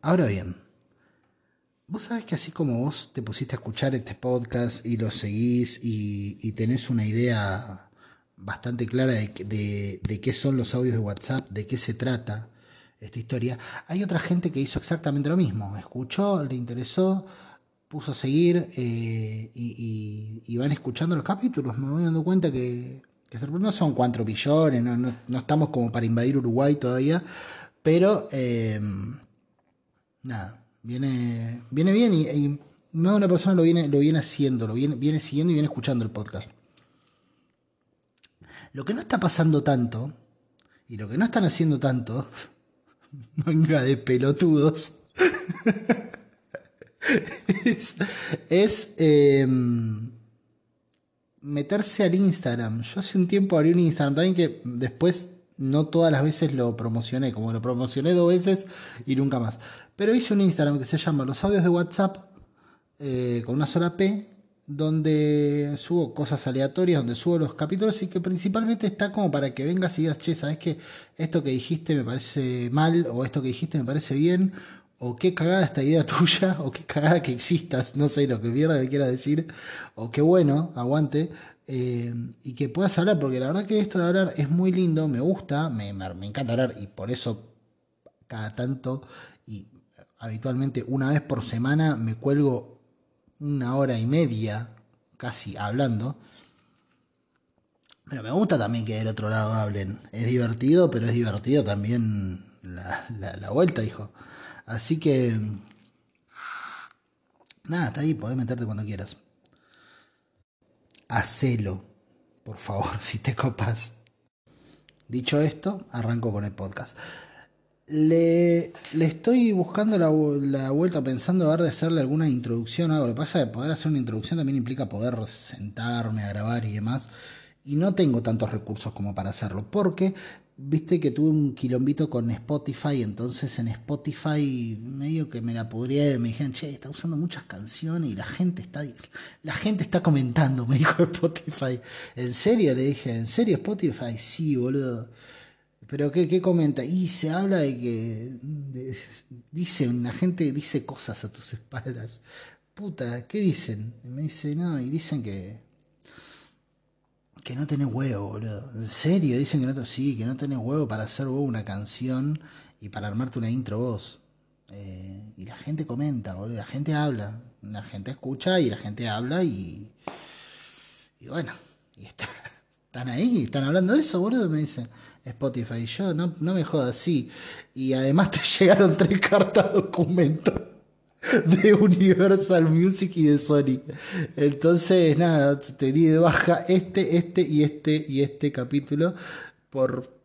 Ahora bien, vos sabés que así como vos te pusiste a escuchar este podcast y lo seguís y, tenés una idea bastante clara de, qué son los audios de WhatsApp, de qué se trata esta historia, hay otra gente que hizo exactamente lo mismo. Escuchó, le interesó, puso a seguir eh, y, van escuchando los capítulos. Me voy dando cuenta que, no son cuatro billones, no, estamos como para invadir Uruguay todavía, pero eh, nada, viene, viene bien y, y más de una persona lo viene, lo viene haciendo, lo viene, viene siguiendo y viene escuchando el podcast. Lo que no está pasando tanto, y lo que no están haciendo tanto, manga de pelotudos, es, em, meterse al Instagram. Yo hace un tiempo abrí un Instagram también que después no todas las veces lo promocioné, como lo promocioné dos veces y nunca más. Pero hice un Instagram que se llama Los audios de WhatsApp eh, con una sola P, donde subo cosas aleatorias, donde subo los capítulos y que principalmente está como para que vengas y digas, che, ¿sabes que Esto que dijiste me parece mal, o esto que dijiste me parece bien, o qué cagada esta idea tuya, o qué cagada que existas, no sé lo que mierda que quiera decir, o qué bueno, aguante, eh, y que puedas hablar, porque la verdad que esto de hablar es muy lindo, me gusta, me, me encanta hablar, y por eso cada tanto y habitualmente una vez por semana me cuelgo una hora y media casi hablando. Pero me gusta también que del otro lado hablen. Es divertido, pero es divertido también la, la, vuelta, hijo. Así que... Nada, está ahí, podés meterte cuando quieras. Hacelo, por favor, si te copas. Dicho esto, arranco con el podcast. Le, le, estoy buscando la, la, vuelta pensando a ver de hacerle alguna introducción o algo. Lo que pasa es que poder hacer una introducción también implica poder sentarme a grabar y demás. Y no tengo tantos recursos como para hacerlo. Porque, viste que tuve un quilombito con Spotify. Entonces en Spotify medio que me la podría. Me dijeron, che, está usando muchas canciones y la gente está. La gente está comentando, me dijo Spotify. ¿En serio? Le dije, ¿en serio Spotify? Sí, boludo. Pero ¿qué, qué comenta? Y se habla de que dice, la gente dice cosas a tus espaldas. Puta, ¿qué dicen? Y me dice, no, y dicen que que no tenés huevo, boludo. ¿En serio? Dicen que no, sí, que no tenés huevo para hacer vos una canción y para armarte una intro vos. Eh, y la gente comenta, boludo. La gente habla. La gente escucha y la gente habla y. Y bueno, y están ahí, están hablando de eso, boludo. Me dicen. Spotify. Yo, no, no me jodas, sí. Y además te llegaron tres cartas documentos de Universal Music y de Sony. Entonces, nada, te di de baja este, este y este y este capítulo por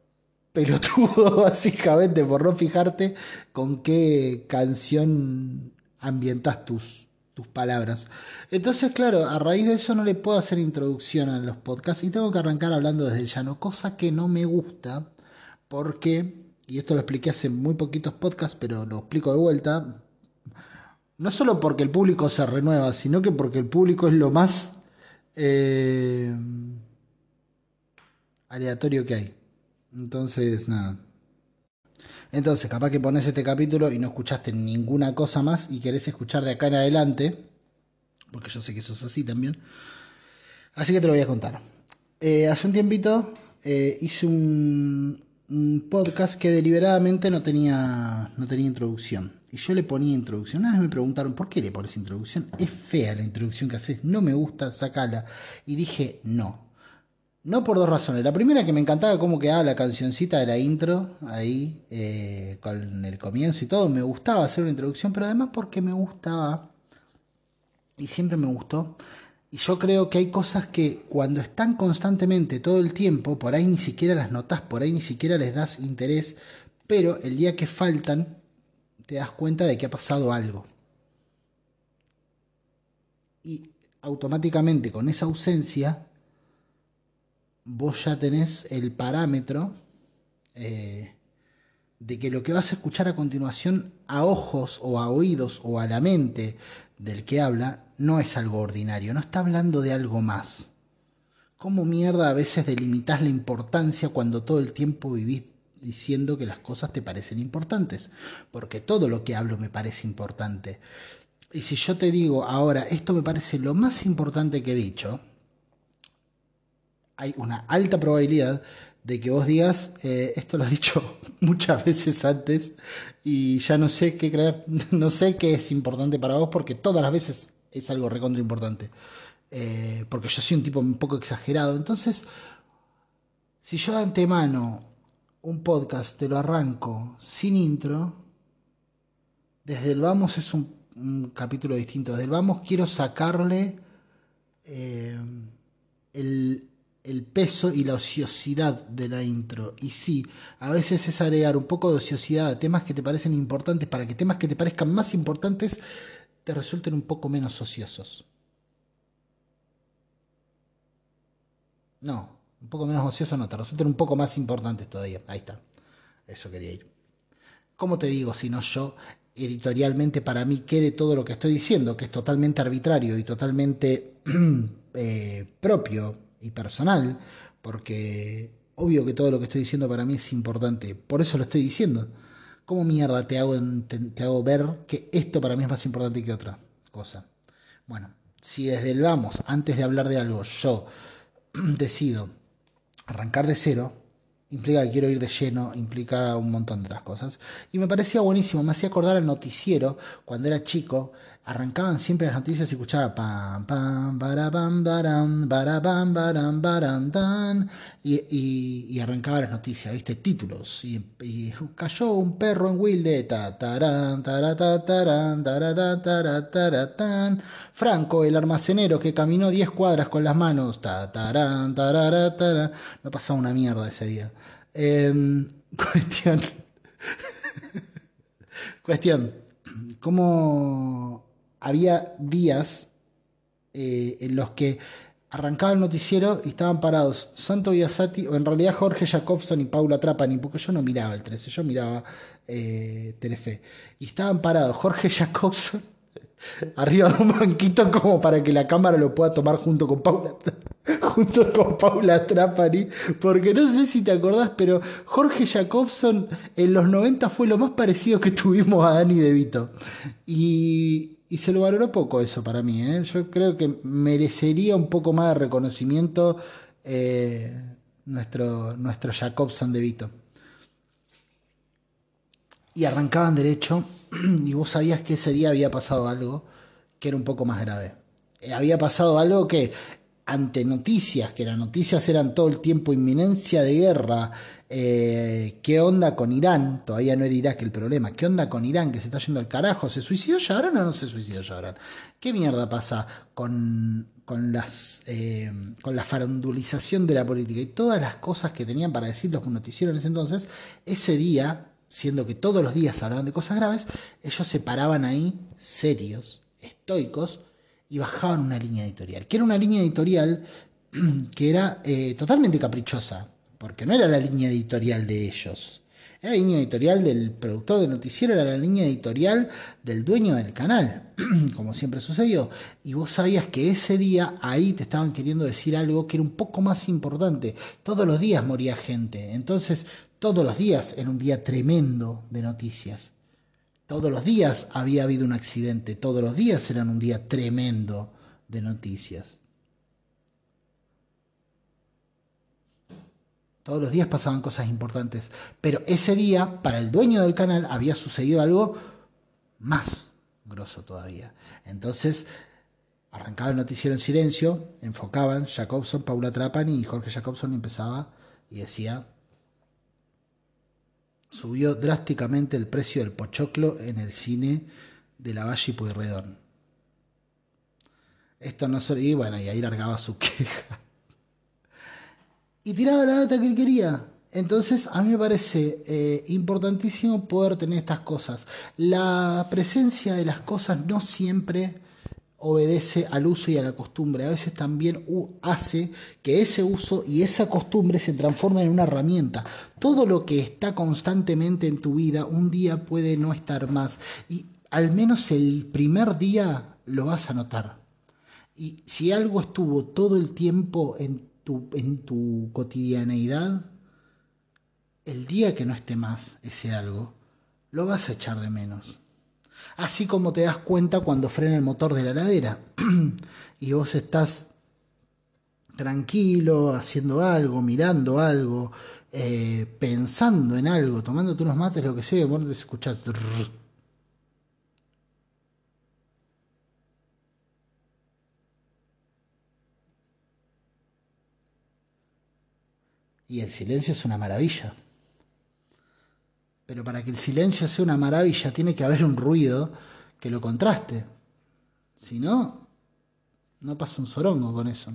pelotudo, básicamente, por no fijarte con qué canción ambientas tus, tus palabras. Entonces, claro, a raíz de eso no le puedo hacer introducción a los podcasts y tengo que arrancar hablando desde el llano, cosa que no me gusta porque, y esto lo expliqué hace muy poquitos podcasts, pero lo explico de vuelta, no solo porque el público se renueva, sino que porque el público es lo más eh, aleatorio que hay. Entonces, nada, entonces, capaz que pones este capítulo y no escuchaste ninguna cosa más y querés escuchar de acá en adelante, porque yo sé que eso es así también. Así que te lo voy a contar. Eh, hace un tiempito eh, hice un, podcast que deliberadamente no tenía, no tenía introducción. Y yo le ponía introducción. Una vez me preguntaron, ¿por qué le pones introducción? Es fea la introducción que haces, no me gusta, sacala. Y dije, no, no por dos razones. La primera que me encantaba cómo quedaba la cancioncita de la intro ahí eh, con el comienzo y todo. Me gustaba hacer una introducción, pero además porque me gustaba y siempre me gustó. Y yo creo que hay cosas que cuando están constantemente todo el tiempo, por ahí ni siquiera las notas, por ahí ni siquiera les das interés, pero el día que faltan te das cuenta de que ha pasado algo. Y automáticamente con esa ausencia vos ya tenés el parámetro eh, de que lo que vas a escuchar a continuación a ojos o a oídos o a la mente del que habla no es algo ordinario, no está hablando de algo más. ¿Cómo mierda a veces delimitas la importancia cuando todo el tiempo vivís diciendo que las cosas te parecen importantes, porque todo lo que hablo me parece importante. Y si yo te digo ahora, esto me parece lo más importante que he dicho, hay una alta probabilidad de que vos digas, eh, esto lo he dicho muchas veces antes y ya no sé qué creer, no sé qué es importante para vos porque todas las veces es algo recontra importante. Eh, porque yo soy un tipo un poco exagerado. Entonces, si yo de antemano un podcast te lo arranco sin intro, desde el vamos es un, capítulo distinto. Desde el vamos quiero sacarle eh, el, el peso y la ociosidad de la intro. Y sí, a veces es agregar un poco de ociosidad a temas que te parecen importantes para que temas que te parezcan más importantes te resulten un poco menos ociosos. No, un poco menos ociosos no, te resulten un poco más importantes todavía. Ahí está. Eso quería ir. ¿Cómo te digo si no yo editorialmente para mí quede todo lo que estoy diciendo, que es totalmente arbitrario y totalmente eh, propio y personal, porque obvio que todo lo que estoy diciendo para mí es importante, por eso lo estoy diciendo. ¿Cómo mierda te hago, te, hago ver que esto para mí es más importante que otra cosa? Bueno, si desde el vamos, antes de hablar de algo, yo decido arrancar de cero, implica que quiero ir de lleno, implica un montón de otras cosas. Y me parecía buenísimo, me hacía acordar al noticiero cuando era chico, arrancaban siempre las noticias y escuchaba pam pam para pam baram para pam baram baram y, y, arrancaba las noticias, viste, títulos y, cayó un perro en Wilde ta taran tarata Franco el almacenero que caminó 10 cuadras con las manos ta taran tarara no pasaba una mierda ese día. Eh, cuestión. Cuestión. Cómo había días eh, en los que arrancaba el noticiero y estaban parados Santo Biasati, o en realidad Jorge Jacobson y Paula Trapani, porque yo no miraba el 13, yo miraba eh, Telefe. Y estaban parados Jorge Jacobson arriba de un banquito como para que la cámara lo pueda tomar junto con Paula junto con Paula Trapani, porque no sé si te acordás, pero Jorge Jacobson en los 90 fue lo más parecido que tuvimos a Dani De Vito. Y, y se lo valoró poco eso para mí. ¿eh? Yo creo que merecería un poco más de reconocimiento eh, nuestro, nuestro Jacobson de. Y arrancaban derecho y vos sabías que ese día había pasado algo que era un poco más grave. Eh, había pasado algo que ante noticias, que las noticias eran todo el tiempo inminencia de guerra, eh, ¿qué onda con Irán? Todavía no era Irak el problema, ¿qué onda con Irán que se está yendo al carajo? ¿Se suicidó Yabran o no se suicidó Yabran? ¿Qué mierda pasa con, con, las, eh, con la farandulización de la política y todas las cosas que tenían para decir los noticieros en ese entonces? Ese día, siendo que todos los días hablaban de cosas graves, ellos se paraban ahí serios, estoicos, y bajaban una línea editorial, que era una línea editorial que era eh, totalmente caprichosa, porque no era la línea editorial de ellos. Era la línea editorial del productor de noticiero, era la línea editorial del dueño del canal, como siempre sucedió. Y vos sabías que ese día ahí te estaban queriendo decir algo que era un poco más importante. Todos los días moría gente. Entonces, todos los días era un día tremendo de noticias. Todos los días había habido un accidente, todos los días eran un día tremendo de noticias. Todos los días pasaban cosas importantes. Pero ese día, para el dueño del canal, había sucedido algo más grosso todavía. Entonces, arrancaba el noticiero en silencio, enfocaban Jacobson, Paula Trapani y Jorge Jacobson empezaba y decía, subió drásticamente el precio del pochoclo en el cine de la Valle y Pueyrredón. Esto no se... Y bueno, y ahí largaba su queja. Y tiraba la data que él quería. Entonces, a mí me parece eh, importantísimo poder tener estas cosas. La presencia de las cosas no siempre obedece al uso y a la costumbre. A veces también hace que ese uso y esa costumbre se transformen en una herramienta. Todo lo que está constantemente en tu vida, un día puede no estar más. Y al menos el primer día lo vas a notar. Y si algo estuvo todo el tiempo en tu, en tu cotidianeidad, el día que no esté más ese algo, lo vas a echar de menos. Así como te das cuenta cuando frena el motor de la ladera y vos estás tranquilo, haciendo algo, mirando algo, eh, pensando en algo, tomándote unos mates, lo que sea, vos escuchás... Y el silencio es una maravilla. Pero para que el silencio sea una maravilla tiene que haber un ruido que lo contraste. Si no, no pasa un sorongo con eso.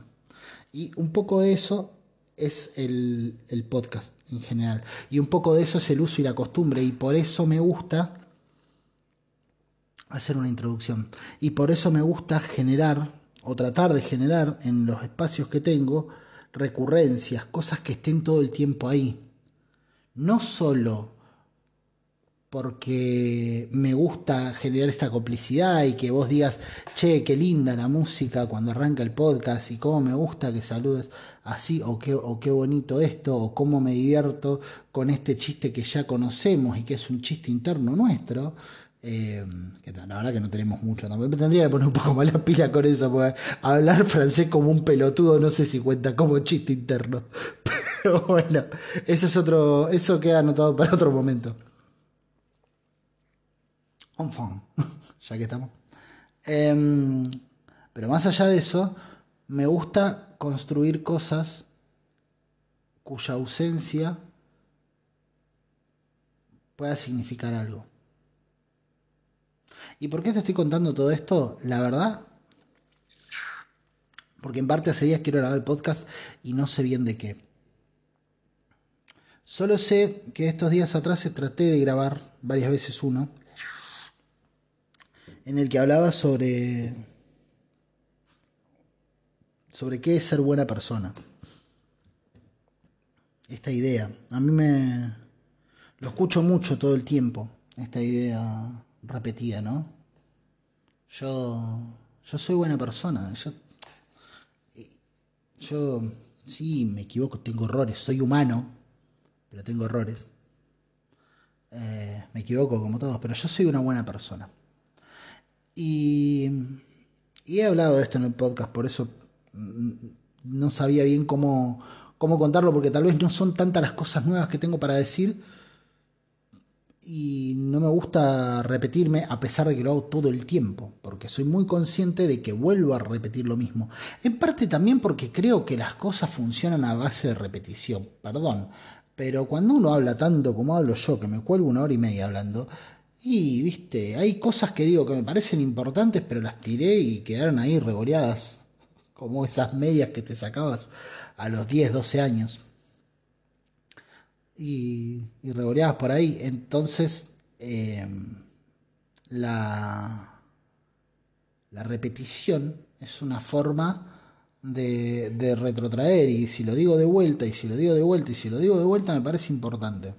Y un poco de eso es el, podcast en general. Y un poco de eso es el uso y la costumbre. Y por eso me gusta hacer una introducción. Y por eso me gusta generar o tratar de generar en los espacios que tengo recurrencias, cosas que estén todo el tiempo ahí. No solo porque me gusta generar esta complicidad y que vos digas, che, qué linda la música cuando arranca el podcast y cómo me gusta que saludes así o qué, o qué bonito esto o cómo me divierto con este chiste que ya conocemos y que es un chiste interno nuestro. Eh, que la verdad que no tenemos mucho, tendría que poner un poco más la pila con eso, porque hablar francés como un pelotudo no sé si cuenta como chiste interno. Pero bueno, eso es otro, eso queda anotado para otro momento. Ya que estamos. Em, pero más allá de eso, me gusta construir cosas cuya ausencia pueda significar algo. ¿Y por qué te estoy contando todo esto? La verdad, porque en parte hace días quiero grabar el podcast y no sé bien de qué. Solo sé que estos días atrás traté de grabar varias veces uno en el que hablaba sobre sobre qué es ser buena persona. Esta idea, a mí me lo escucho mucho todo el tiempo, esta idea repetida, ¿no? Yo yo soy buena persona, yo yo sí, me equivoco, tengo errores, soy humano, pero tengo errores. Eh, me equivoco como todos, pero yo soy una buena persona. Y, he hablado de esto en el podcast, por eso no sabía bien cómo, cómo contarlo, porque tal vez no son tantas las cosas nuevas que tengo para decir. Y no me gusta repetirme a pesar de que lo hago todo el tiempo, porque soy muy consciente de que vuelvo a repetir lo mismo. En parte también porque creo que las cosas funcionan a base de repetición, perdón. Pero cuando uno habla tanto como hablo yo, que me cuelgo una hora y media hablando, y, viste, hay cosas que digo que me parecen importantes, pero las tiré y quedaron ahí regoleadas, como esas medias que te sacabas a los 10, 12 años. Y, y regoleadas por ahí. Entonces, em, la, la repetición es una forma de, de retrotraer. Y si lo digo de vuelta, y si lo digo de vuelta, y si lo digo de vuelta, me parece importante.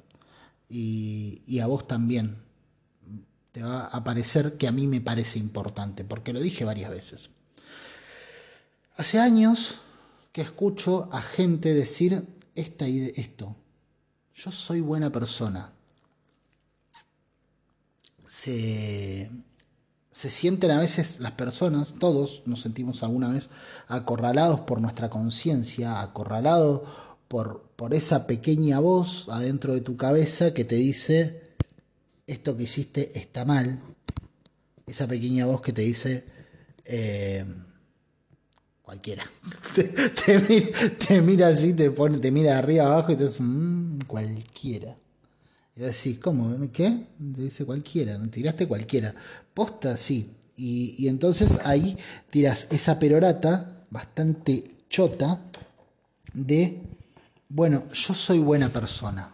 Y, y a vos también va a parecer que a mí me parece importante, porque lo dije varias veces. Hace años que escucho a gente decir esta, esto, yo soy buena persona. Se, se sienten a veces las personas, todos nos sentimos alguna vez acorralados por nuestra conciencia, acorralados por, por esa pequeña voz adentro de tu cabeza que te dice, esto que hiciste está mal, esa pequeña voz que te dice, eh, cualquiera, te, mira, así, te, pone, te mira de arriba abajo y te dice, mmm, cualquiera. Y decís, ¿cómo? ¿Qué? Te dice cualquiera, tiraste cualquiera. Posta, sí. Y, y entonces ahí tiras esa perorata bastante chota de, bueno, yo soy buena persona.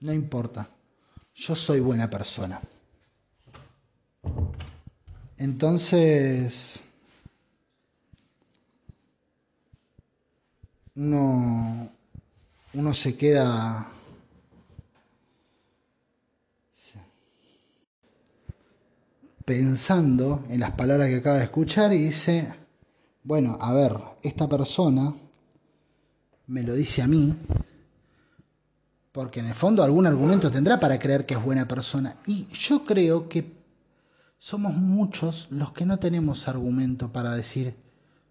No importa yo soy buena persona. Entonces, uno, uno se queda pensando en las palabras que acaba de escuchar y dice, bueno, a ver, esta persona me lo dice a mí, Porque en el fondo algún argumento tendrá para creer que es buena persona. Y yo creo que somos muchos los que no tenemos argumento para decir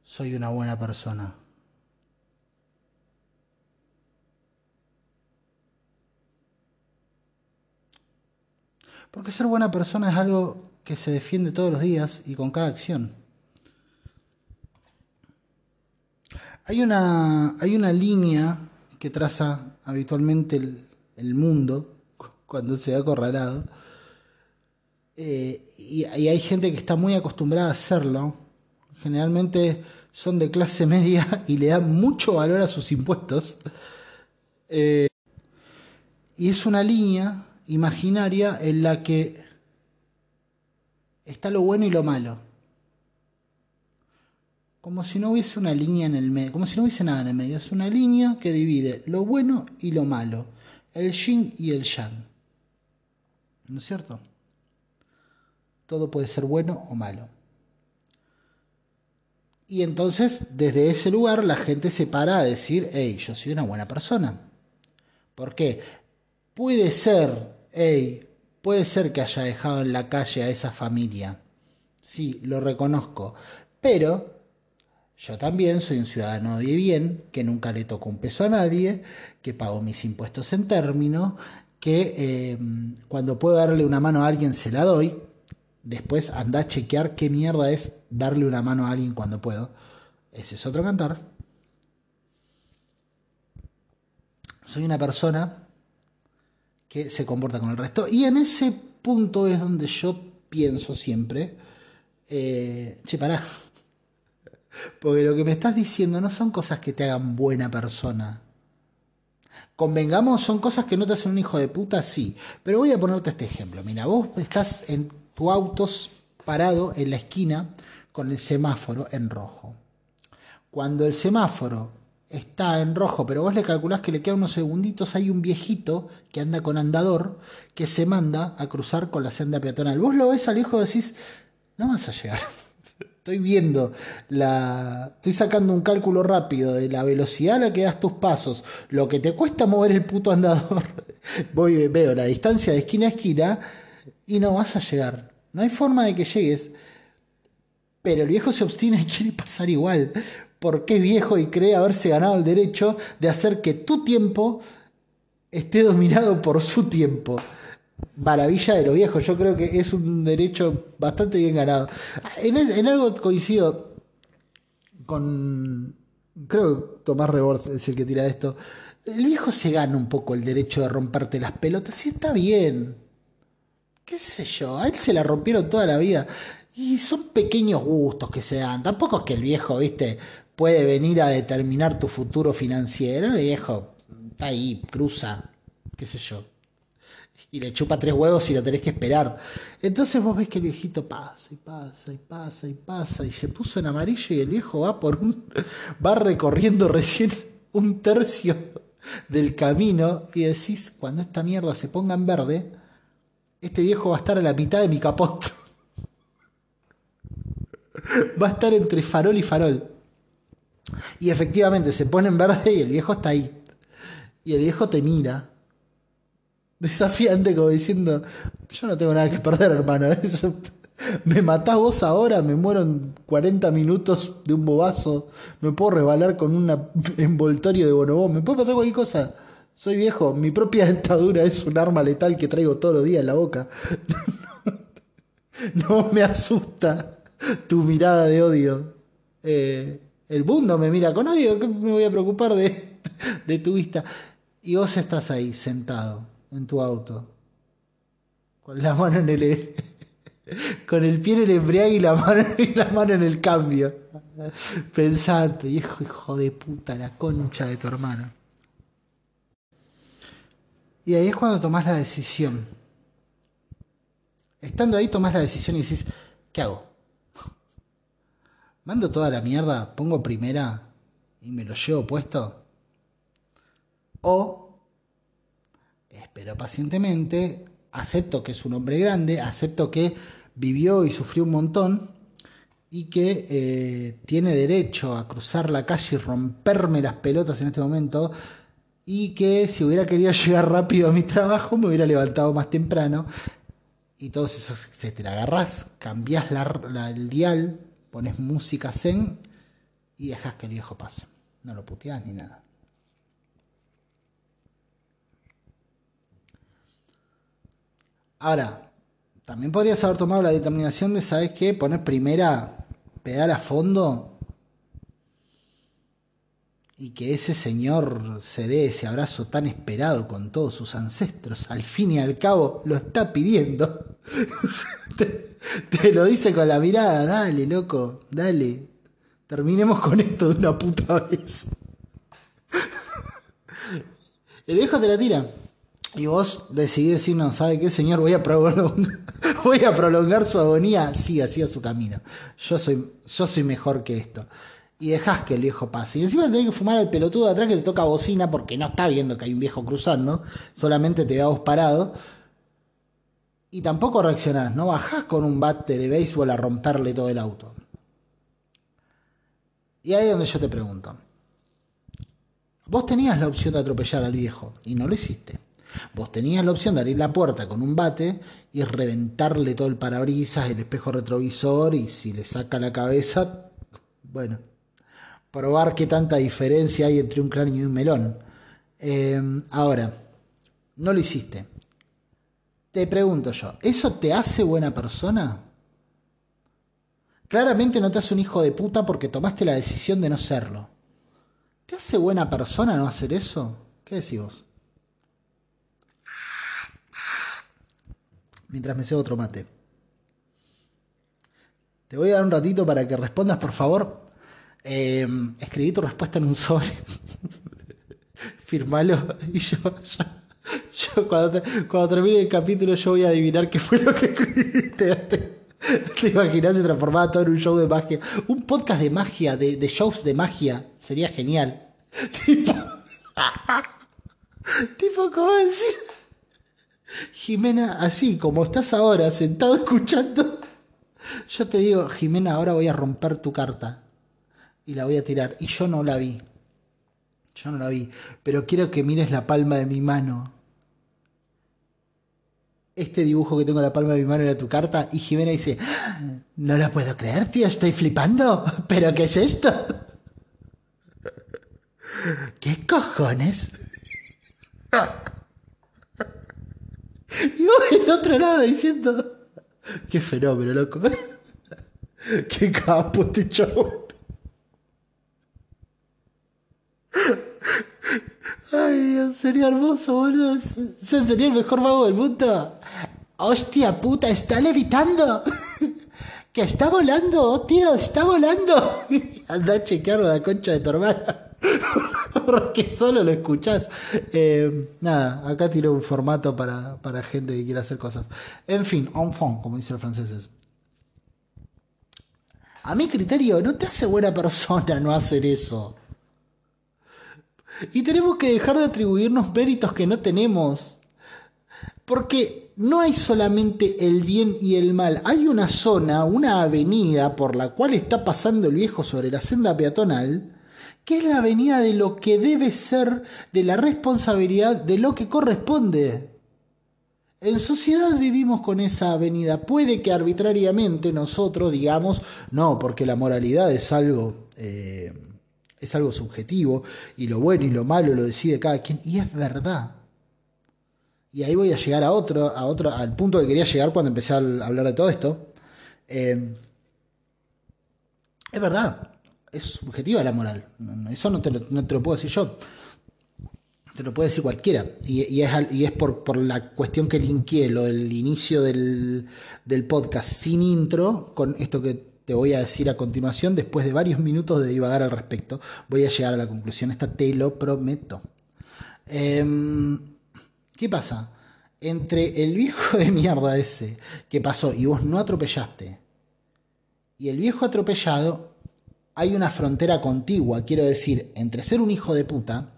soy una buena persona. Porque ser buena persona es algo que se defiende todos los días y con cada acción. Hay una, hay una línea que traza habitualmente el, mundo cuando se ve acorralado. Eh, y, hay gente que está muy acostumbrada a hacerlo. Generalmente son de clase media y le dan mucho valor a sus impuestos. Eh, y es una línea imaginaria en la que está lo bueno y lo malo. Como si no hubiese una línea en el medio, como si no hubiese nada en el medio. Es una línea que divide lo bueno y lo malo, el yin y el yang. ¿No es cierto? Todo puede ser bueno o malo. Y entonces, desde ese lugar, la gente se para a decir, hey, yo soy una buena persona. ¿Por qué? Puede ser hey, puede ser que haya dejado en la calle a esa familia. Sí, lo reconozco. Pero yo también soy un ciudadano de bien, que nunca le tocó un peso a nadie, que pago mis impuestos en término, que em, cuando puedo darle una mano a alguien se la doy. Después anda a chequear qué mierda es darle una mano a alguien cuando puedo. Ese es otro cantar. Soy una persona que se comporta con el resto. Y en ese punto es donde yo pienso siempre, eh, che, pará. Porque lo que me estás diciendo no son cosas que te hagan buena persona. Convengamos, son cosas que no te hacen un hijo de puta, sí. Pero voy a ponerte este ejemplo. Mira, vos estás en tu auto parado en la esquina con el semáforo en rojo. Cuando el semáforo está en rojo, pero vos le calculás que le quedan unos segunditos, hay un viejito que anda con andador que se manda a cruzar con la senda peatonal. Vos lo ves al hijo y decís, no vas a llegar. Estoy viendo la. Estoy sacando un cálculo rápido de la velocidad a la que das tus pasos, lo que te cuesta mover el puto andador. Voy, veo la distancia de esquina a esquina y no vas a llegar. No hay forma de que llegues. Pero el viejo se obstina y quiere pasar igual porque es viejo y cree haberse ganado el derecho de hacer que tu tiempo esté dominado por su tiempo. Maravilla de lo viejo, yo creo que es un derecho bastante bien ganado. En, algo coincido con, creo que Tomás Rebord es el que tira esto. El viejo se gana un poco el derecho de romperte las pelotas y está bien. ¿Qué sé yo? A él se la rompieron toda la vida. Y son pequeños gustos que se dan. Tampoco es que el viejo, viste, puede venir a determinar tu futuro financiero, el viejo está ahí, cruza, qué sé yo. Y le chupa tres huevos y lo tenés que esperar. Entonces vos ves que el viejito pasa y pasa y pasa y pasa y se puso en amarillo y el viejo va por un, va recorriendo recién un tercio del camino y decís, cuando esta mierda se ponga en verde, este viejo va a estar a la mitad de mi capot. va a estar entre farol y farol. Y efectivamente se pone en verde y el viejo está ahí. Y el viejo te mira. Desafiante como diciendo, yo no tengo nada que perder, hermano. me matás vos ahora, me muero en 40 minutos de un bobazo. Me puedo rebalar con un envoltorio de bonobón. Me puede pasar cualquier cosa. Soy viejo, mi propia dentadura es un arma letal que traigo todos los días en la boca. no me asusta tu mirada de odio. Eh, el mundo me mira con odio, ¿qué me voy a preocupar de tu vista? Y vos estás ahí sentado en tu auto, con la mano en el con el pie en el embriague y la mano, y la mano en el cambio. Pensando, hijo, hijo de puta, la concha de tu hermano. Y ahí es cuando tomás la decisión. Estando ahí tomás la decisión y decís, ¿qué hago? mando toda la mierda, pongo primera y me lo llevo puesto. O espero pacientemente, acepto que es un hombre grande, acepto que vivió y sufrió un montón y que eh, tiene derecho a cruzar la calle y romperme las pelotas en este momento y que si hubiera querido llegar rápido a mi trabajo me hubiera levantado más temprano y todos esos, etcétera. Agarrás, cambiás la, el dial, pones música zen y dejas que el viejo pase. No lo puteás ni nada. Ahora, también podrías haber tomado la determinación de, ¿sabes qué? Poner primera pedal a fondo y que ese señor se dé ese abrazo tan esperado con todos sus ancestros. Al fin y al cabo lo está pidiendo. te, lo dice con la mirada, dale, loco, dale. Terminemos con esto de una puta vez. El viejo te la tira. Y vos decidís decir, no, ¿sabe qué, señor? Voy a prolongar, su agonía. Sí, así a su camino. Yo soy, yo soy mejor que esto. Y dejás que el viejo pase. Y encima tenés que fumar al pelotudo de atrás que te toca bocina porque no está viendo que hay un viejo cruzando. Solamente te ve a parado. Y tampoco reaccionás. No bajás con un bate de béisbol a romperle todo el auto. Y ahí es donde yo te pregunto. Vos tenías la opción de atropellar al viejo y no lo hiciste. Vos tenías la opción de abrir la puerta con un bate y reventarle todo el parabrisas, el espejo retrovisor y si le saca la cabeza, bueno, probar qué tanta diferencia hay entre un cráneo y un melón. Eh, ahora, no lo hiciste. Te pregunto yo, ¿eso te hace buena persona? Claramente no te hace un hijo de puta porque tomaste la decisión de no serlo. ¿Te hace buena persona no hacer eso? ¿Qué decís vos? Mientras me cebo otro mate. Te voy a dar un ratito para que respondas, por favor. Eh, escribí tu respuesta en un sobre. Firmalo. Y yo, cuando, termine el capítulo, yo voy a adivinar qué fue lo que escribiste. ¿Te imaginas? Se transformaba todo en un show de magia. Un podcast de magia, de, de shows de magia. Sería genial. Tipo. tipo, ¿cómo decir? Jimena, así como estás ahora sentado escuchando, yo te digo, Jimena, ahora voy a romper tu carta y la voy a tirar. Y yo no la vi. Yo no la vi. Pero quiero que mires la palma de mi mano. Este dibujo que tengo en la palma de mi mano era tu carta. Y Jimena dice, no lo puedo creer, tío, estoy flipando. ¿Pero qué es esto? ¿Qué cojones? Y vos del otro lado diciendo, qué fenómeno, loco. Qué capo este chavo. Ay, sería hermoso, boludo. Sería el mejor mago del mundo. Hostia puta, está levitando. Que está volando, tío, está volando. Anda a chequearlo la concha de tu hermana. Porque solo lo escuchás. Eh, nada, acá tiro un formato para, para, gente que quiera hacer cosas. En fin, enfant, como dicen los franceses. A mi criterio, no te hace buena persona no hacer eso. Y tenemos que dejar de atribuirnos méritos que no tenemos. Porque no hay solamente el bien y el mal, hay una zona, una avenida por la cual está pasando el viejo sobre la senda peatonal que es la venida de lo que debe ser, de la responsabilidad, de lo que corresponde. En sociedad vivimos con esa avenida. Puede que arbitrariamente nosotros digamos, no, porque la moralidad es algo, eh, es algo subjetivo y lo bueno y lo malo lo decide cada quien. Y es verdad. Y ahí voy a llegar a otro, a otro, al punto que quería llegar cuando empecé a hablar de todo esto. Eh, es verdad es subjetiva la moral. Eso no te lo, no te lo puedo decir yo. Te lo puede decir cualquiera. Y, es, y es por, por, la cuestión que linkeé lo del inicio del, del podcast sin intro con esto que te voy a decir a continuación. Después de varios minutos de divagar al respecto, voy a llegar a la conclusión. Esta te lo prometo. Em, ¿Qué pasa? Entre el viejo de mierda ese que pasó y vos no atropellaste, y el viejo atropellado, hay una frontera contigua, quiero decir, entre ser un hijo de puta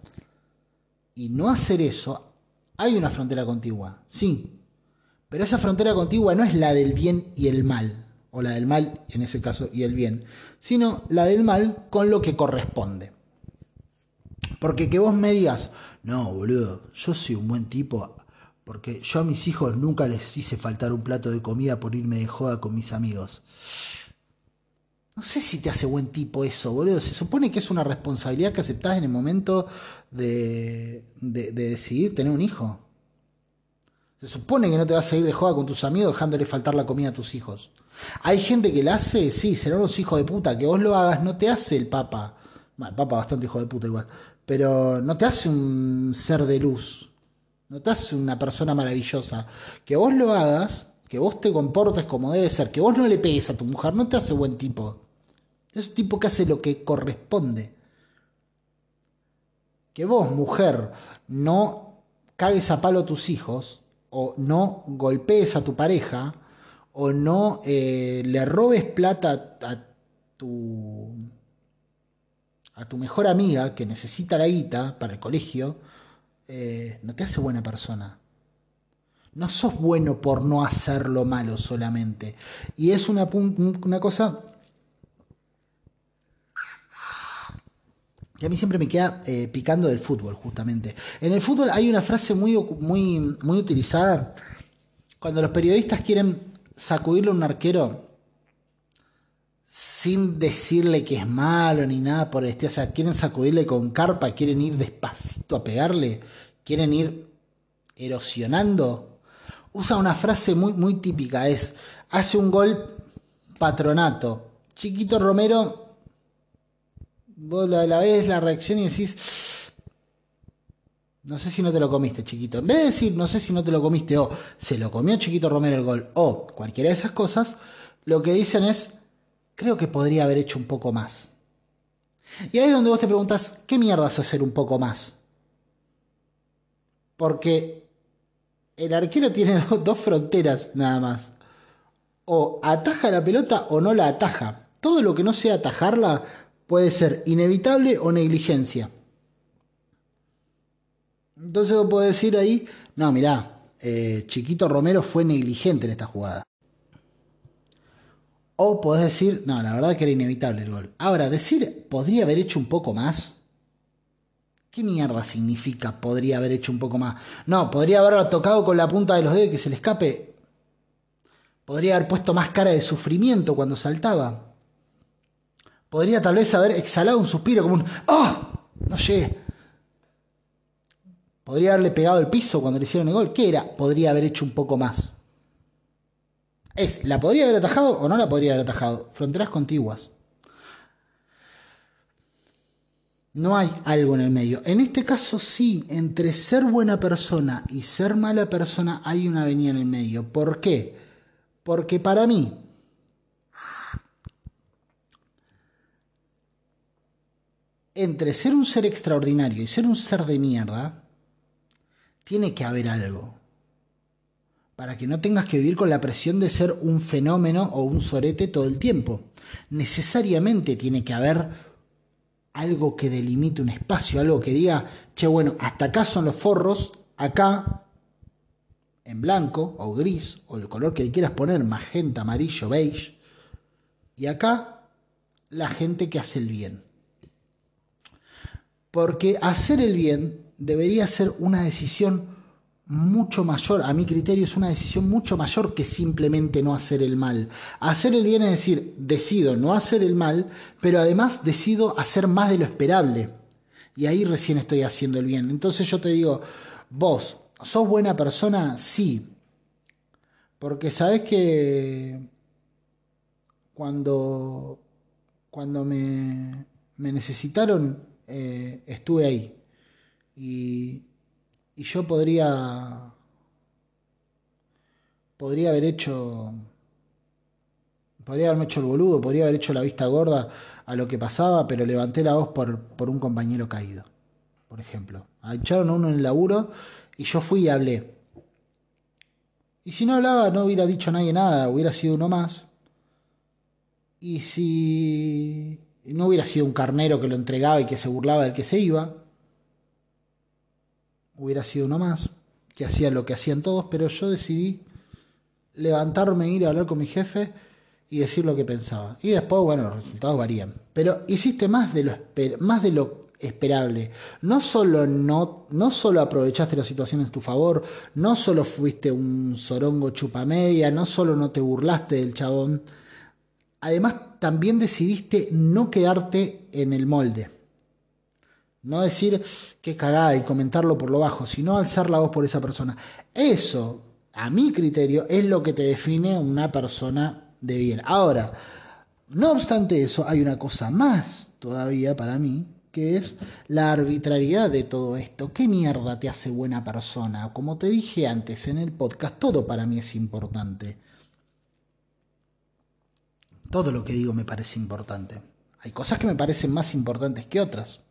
y no hacer eso, hay una frontera contigua, sí. Pero esa frontera contigua no es la del bien y el mal, o la del mal en ese caso y el bien, sino la del mal con lo que corresponde. Porque que vos me digas, no, boludo, yo soy un buen tipo, porque yo a mis hijos nunca les hice faltar un plato de comida por irme de joda con mis amigos. No sé si te hace buen tipo eso, boludo. Se supone que es una responsabilidad que aceptás en el momento de, de, decidir tener un hijo. Se supone que no te vas a ir de joda con tus amigos dejándole faltar la comida a tus hijos. Hay gente que la hace, sí, serán unos hijos de puta. Que vos lo hagas no te hace el papa. El papa bastante hijo de puta igual. Pero no te hace un ser de luz. No te hace una persona maravillosa. Que vos lo hagas, que vos te comportes como debe ser, que vos no le pegues a tu mujer, no te hace buen tipo. Es un tipo que hace lo que corresponde. Que vos, mujer, no cagues a palo a tus hijos, o no golpees a tu pareja, o no eh, le robes plata a, tu a tu mejor amiga que necesita la guita para el colegio, eh, no te hace buena persona. No sos bueno por no hacerlo malo solamente. Y es una, una cosa que a mí siempre me queda eh, picando del fútbol, justamente. En el fútbol hay una frase muy, muy, muy utilizada cuando los periodistas quieren sacudirle a un arquero sin decirle que es malo ni nada por el estilo. O sea, quieren sacudirle con carpa, quieren ir despacito a pegarle, quieren ir erosionando. Usa una frase muy, muy típica, es, hace un gol patronato. Chiquito Romero, vos la, la ves la reacción y decís, no sé si no te lo comiste, chiquito. En vez de decir, no sé si no te lo comiste, o se lo comió Chiquito Romero el gol, o cualquiera de esas cosas, lo que dicen es, creo que podría haber hecho un poco más. Y ahí es donde vos te preguntas, ¿qué mierdas hacer un poco más? Porque el arquero tiene dos fronteras nada más. O ataja la pelota o no la ataja. Todo lo que no sea atajarla puede ser inevitable o negligencia. Entonces vos podés decir ahí, no, mirá, eh, Chiquito Romero fue negligente en esta jugada. O podés decir, no, la verdad que era inevitable el gol. Ahora, decir, podría haber hecho un poco más. ¿Qué mierda significa podría haber hecho un poco más? No, podría haberlo tocado con la punta de los dedos y que se le escape. Podría haber puesto más cara de sufrimiento cuando saltaba. Podría tal vez haber exhalado un suspiro como un ¡Ah! No llegué. Podría haberle pegado el piso cuando le hicieron el gol. ¿Qué era? Podría haber hecho un poco más. Es, ¿la podría haber atajado o no la podría haber atajado? Fronteras contiguas. No hay algo en el medio. En este caso sí, entre ser buena persona y ser mala persona hay una avenida en el medio. ¿Por qué? Porque para mí, entre ser un ser extraordinario y ser un ser de mierda, tiene que haber algo para que no tengas que vivir con la presión de ser un fenómeno o un sorete todo el tiempo. Necesariamente tiene que haber algo que delimite un espacio, algo que diga, che, bueno, hasta acá son los forros, acá en blanco o gris o el color que le quieras poner, magenta, amarillo, beige, y acá la gente que hace el bien. Porque hacer el bien debería ser una decisión mucho mayor, a mi criterio es una decisión mucho mayor que simplemente no hacer el mal. Hacer el bien es decir, decido no hacer el mal, pero además decido hacer más de lo esperable. Y ahí recién estoy haciendo el bien. Entonces yo te digo, vos, ¿sos buena persona? Sí. Porque sabes que cuando, cuando me, me necesitaron, eh, estuve ahí. Y, y yo podría podría haber hecho podría haberme hecho el boludo, podría haber hecho la vista gorda a lo que pasaba, pero levanté la voz por, por un compañero caído, por ejemplo. Echaron a uno en el laburo y yo fui y hablé. Y si no hablaba, no hubiera dicho nadie nada, hubiera sido uno más. Y si no hubiera sido un carnero que lo entregaba y que se burlaba del que se iba, hubiera sido uno más, que hacía lo que hacían todos, pero yo decidí levantarme, ir a hablar con mi jefe y decir lo que pensaba. Y después, bueno, los resultados varían. Pero hiciste más de lo, más de lo esperable. No solo, no, no solo aprovechaste la situación en tu favor, no solo fuiste un sorongo chupamedia, no solo no te burlaste del chabón, además también decidiste no quedarte en el molde. No decir que cagada y comentarlo por lo bajo, sino alzar la voz por esa persona. Eso, a mi criterio, es lo que te define una persona de bien. Ahora, no obstante eso, hay una cosa más todavía para mí, que es la arbitrariedad de todo esto. ¿Qué mierda te hace buena persona? Como te dije antes en el podcast, todo para mí es importante. Todo lo que digo me parece importante. Hay cosas que me parecen más importantes que otras.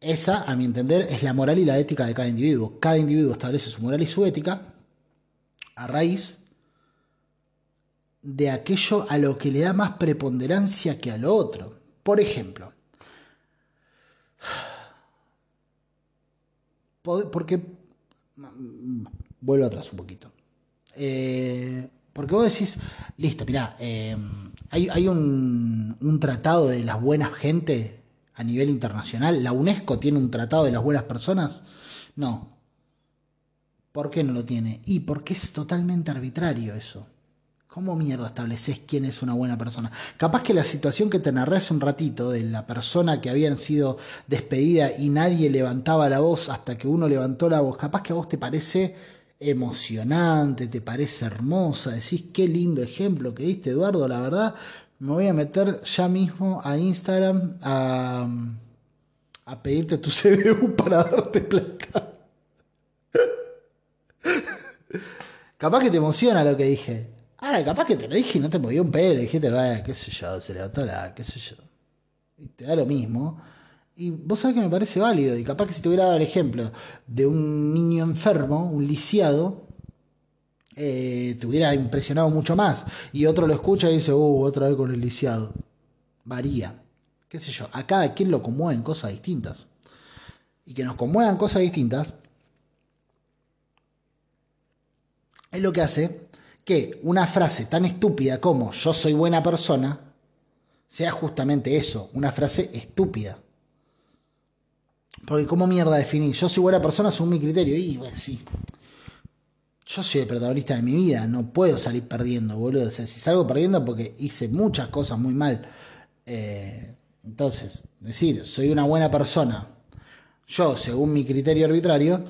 Esa, a mi entender, es la moral y la ética de cada individuo. Cada individuo establece su moral y su ética a raíz de aquello a lo que le da más preponderancia que a lo otro. Por ejemplo, porque vuelvo atrás un poquito. Eh, porque vos decís, listo, mirá, eh, hay, un, un, tratado de las buenas gente a nivel internacional. ¿La UNESCO tiene un tratado de las buenas personas? No. ¿Por qué no lo tiene? Y porque es totalmente arbitrario eso. ¿Cómo mierda estableces quién es una buena persona? Capaz que la situación que te narré hace un ratito de la persona que habían sido despedida y nadie levantaba la voz hasta que uno levantó la voz, capaz que a vos te parece emocionante, te parece hermosa, decís qué lindo ejemplo que diste Eduardo, la verdad, me voy a meter ya mismo a Instagram a, pedirte tu CBU para darte plata. capaz que te emociona lo que dije. Ahora, capaz que te lo dije y no te movió un pelo. Dijiste, bueno, qué sé yo, se levantó la, qué sé yo. Y te da lo mismo. Y vos sabés que me parece válido. Y capaz que si te hubiera dado el ejemplo de un niño enfermo, un lisiado, eh, te hubiera impresionado mucho más. Y otro lo escucha y dice, uh, otra vez con el lisiado. Varía. Qué sé yo. A cada quien lo conmueven cosas distintas. Y que nos conmuevan cosas distintas es lo que hace que una frase tan estúpida como yo soy buena persona sea justamente eso, una frase estúpida. Porque ¿cómo mierda definir? Yo soy buena persona según mi criterio. Y bueno, sí. Yo soy el protagonista de mi vida, no puedo salir perdiendo, boludo. O sea, si salgo perdiendo porque hice muchas cosas muy mal. Eh, entonces, decir, soy una buena persona, yo según mi criterio arbitrario,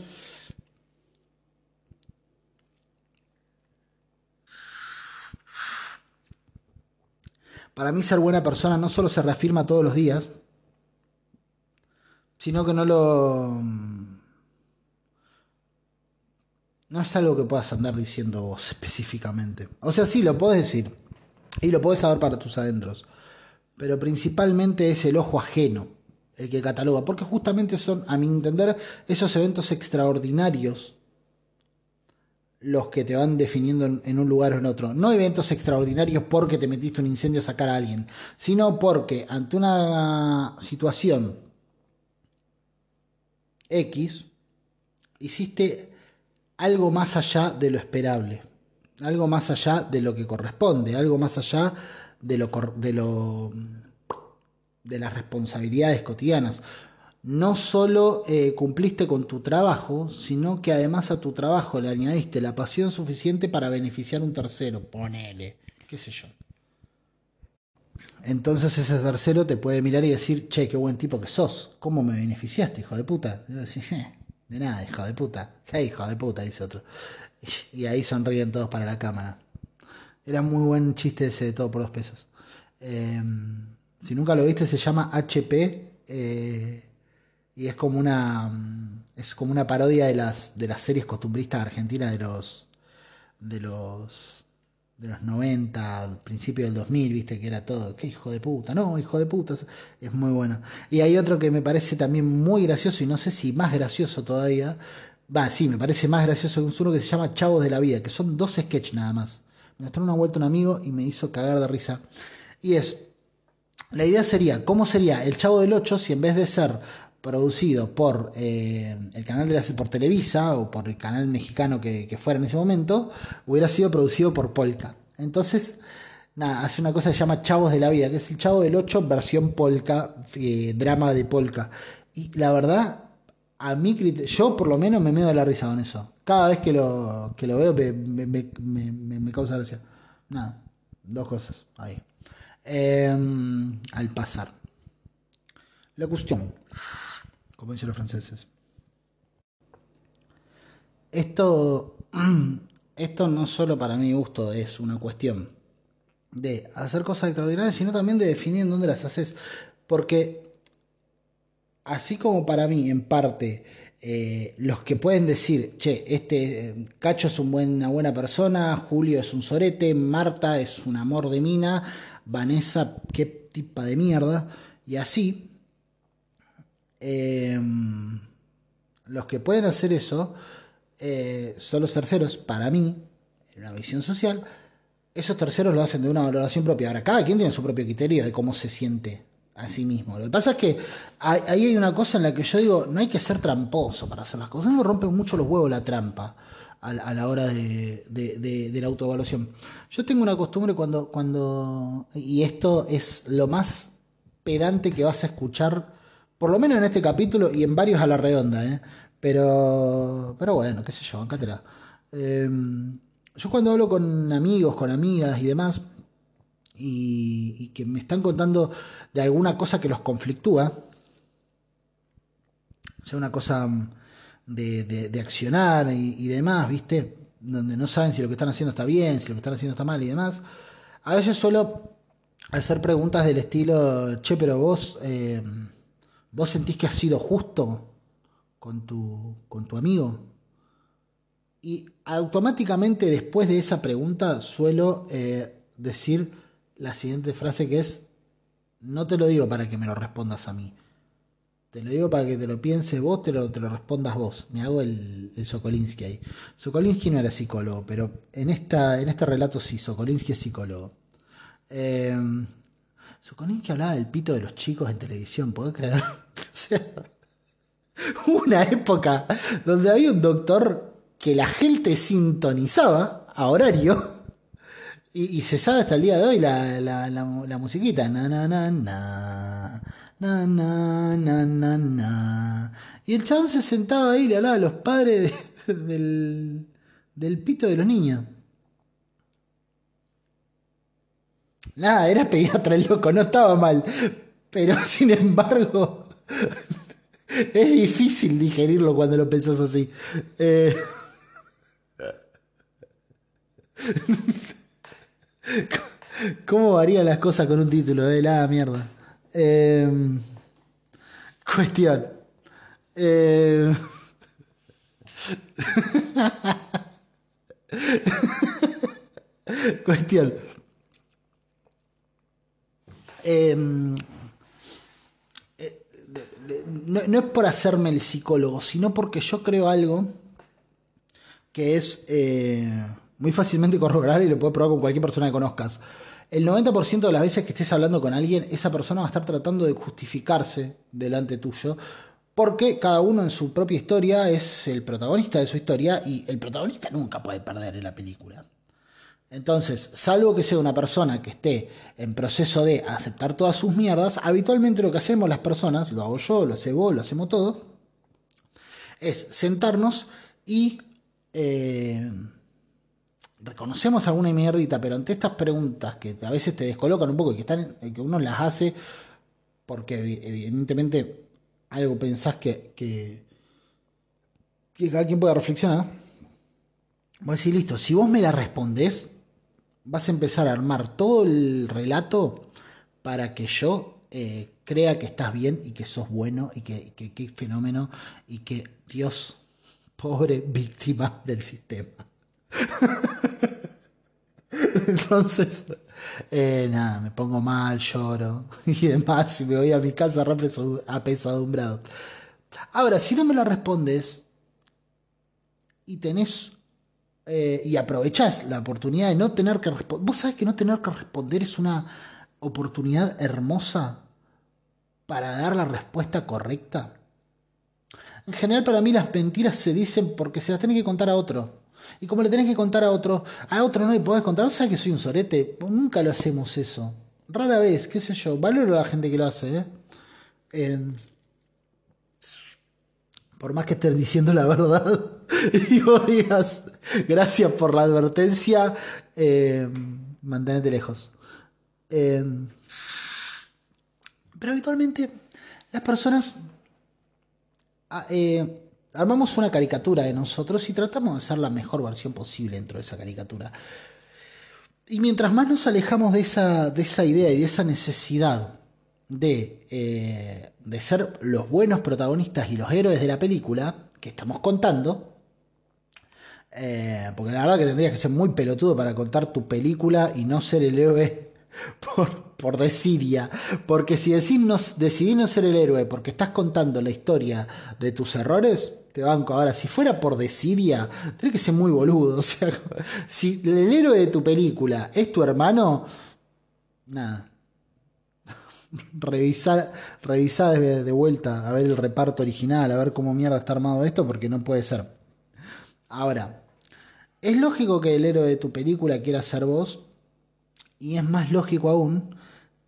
Para mí ser buena persona no solo se reafirma todos los días, sino que no lo... No es algo que puedas andar diciendo vos específicamente. O sea, sí, lo podés decir. Y lo podés saber para tus adentros. Pero principalmente es el ojo ajeno el que cataloga. Porque justamente son, a mi entender, esos eventos extraordinarios los que te van definiendo en, un lugar o en otro. No eventos extraordinarios porque te metiste un incendio a sacar a alguien, sino porque ante una situación X, hiciste algo más allá de lo esperable, algo más allá de lo que corresponde, algo más allá de lo de las responsabilidades cotidianas no solo eh, cumpliste con tu trabajo, sino que además a tu trabajo le añadiste la pasión suficiente para beneficiar a un tercero. Ponele, qué sé yo. Entonces ese tercero te puede mirar y decir, che, qué buen tipo que sos. ¿Cómo me beneficiaste, hijo de puta? Y decir, eh, de nada, hijo de puta. ¿Qué hijo de puta? Dice otro. Y ahí sonríen todos para la cámara. Era muy buen chiste ese de todo por dos pesos. Em, si nunca lo viste, se llama HP. Eh, y es como una es como una parodia de las de las series costumbristas argentinas de los de los de los 90, principio del 2000, viste que era todo, qué hijo de puta, no, hijo de puta, es muy bueno. Y hay otro que me parece también muy gracioso y no sé si más gracioso todavía, va, sí, me parece más gracioso que uno que se llama Chavos de la Vida, que son dos sketches nada más. Me mostró una vuelta un amigo y me hizo cagar de risa. Y es, la idea sería, ¿cómo sería el Chavo del 8 si en vez de ser producido por eh, el canal de la, por Televisa o por el canal mexicano que, fuera en ese momento, hubiera sido producido por Polka. Entonces, nada, hace una cosa que se llama Chavos de la Vida, que es el Chavo del 8 versión polka, eh, drama de polka. Y la verdad, a mí, yo por lo menos me medo la risa con eso. Cada vez que lo, que lo veo me, causa gracia. Nada, dos cosas ahí. Em, al pasar. La cuestión, como dicen los franceses. Esto, esto no solo para mi gusto es una cuestión de hacer cosas extraordinarias, sino también de definir en dónde las haces. Porque así como para mí, en parte, eh, los que pueden decir, che, este Cacho es un una buena persona, Julio es un sorete, Marta es un amor de mina, Vanessa, qué tipa de mierda, y así, em, los que pueden hacer eso eh, son los terceros, para mí, en la visión social, esos terceros lo hacen de una valoración propia. Ahora, cada quien tiene su propio criterio de cómo se siente a sí mismo. Lo que pasa es que ahí hay una cosa en la que yo digo, no hay que ser tramposo para hacer las cosas. Me rompe mucho los huevos la trampa a, la hora de, de, la autoevaluación. Yo tengo una costumbre cuando, cuando, y esto es lo más pedante que vas a escuchar, por lo menos en este capítulo y en varios a la redonda, ¿eh? pero, pero bueno, qué sé yo, encátela. Eh, yo cuando hablo con amigos, con amigas y demás, y, que me están contando de alguna cosa que los conflictúa, sea una cosa mm, de, accionar y, demás, ¿viste? Donde no saben si lo que están haciendo está bien, si lo que están haciendo está mal y demás. A veces suelo hacer preguntas del estilo, che, pero vos, eh, vos sentís que has sido justo con tu, con tu amigo. Y automáticamente después de esa pregunta suelo eh, decir, la siguiente frase que es, no te lo digo para que me lo respondas a mí. Te lo digo para que te lo pienses vos, te lo, te lo respondas vos. Me hago el, el Sokolinsky ahí. Sokolinsky no era psicólogo, pero en, esta, en este relato sí, Sokolinsky es psicólogo. Eh, Sokolinsky hablaba del pito de los chicos en televisión, ¿podés creer? o sea, una época donde había un doctor que la gente sintonizaba a horario y, se sabe hasta el día de hoy la, la, la, musiquita. Na, na, na. Na, na, na, na, na. Y el chabón se sentaba ahí y le hablaba a los padres del, del pito de los niños. Nada, era pediatra el loco, no estaba mal. Pero sin embargo, es difícil digerirlo cuando lo pensás así. Eh... ¿Cómo varían las cosas con un título? De la mierda. Em, cuestión. Cuestión. Em, eh, no, es por hacerme el psicólogo, sino porque yo creo algo que es eh, muy fácilmente corroborar y lo puedes probar con cualquier persona que conozcas. El 90% de las veces que estés hablando con alguien, esa persona va a estar tratando de justificarse delante tuyo, porque cada uno en su propia historia es el protagonista de su historia y el protagonista nunca puede perder en la película. Entonces, salvo que sea una persona que esté en proceso de aceptar todas sus mierdas, habitualmente lo que hacemos las personas, lo hago yo, lo hace vos, lo hacemos todos, es sentarnos y eh, reconocemos alguna mierdita, pero ante estas preguntas que a veces te descolocan un poco y que, están, que uno las hace porque evidentemente algo pensás que, que, cada quien pueda reflexionar, voy a decir, listo, si vos me la respondés, vas a empezar a armar todo el relato para que yo eh, crea que estás bien y que sos bueno y que, que, fenómeno y que Dios, pobre víctima del sistema. Entonces, eh, nada, me pongo mal, lloro y demás, y me voy a mi casa apesadumbrado. Ahora, si no me la respondes y tenés eh, y aprovechás la oportunidad de no tener que responder, vos sabés que no tener que responder es una oportunidad hermosa para dar la respuesta correcta. En general, para mí, las mentiras se dicen porque se las tiene que contar a otro. Y como le tenés que contar a otro, a otro no le podés contar, o sea que soy un sorete, nunca lo hacemos eso. Rara vez, qué sé yo, valoro a la gente que lo hace, ¿eh? Por más que estés diciendo la verdad y vos digas, gracias por la advertencia, eh, lejos. Eh, pero habitualmente las personas ah, eh, armamos una caricatura de nosotros y tratamos de ser la mejor versión posible dentro de esa caricatura. Y mientras más nos alejamos de esa, de esa idea y de esa necesidad de, eh, de ser los buenos protagonistas y los héroes de la película que estamos contando, eh, porque la verdad que tendrías que ser muy pelotudo para contar tu película y no ser el héroe por, por desidia. Porque si decís no, decidí no ser el héroe porque estás contando la historia de tus errores, te banco. Ahora, si fuera por desidia, tienes que ser muy boludo. O sea, si el héroe de tu película es tu hermano, nada. Revisar, revisar de, vuelta a ver el reparto original, a ver cómo mierda está armado esto, porque no puede ser. Ahora, es lógico que el héroe de tu película quiera ser vos, y es más lógico aún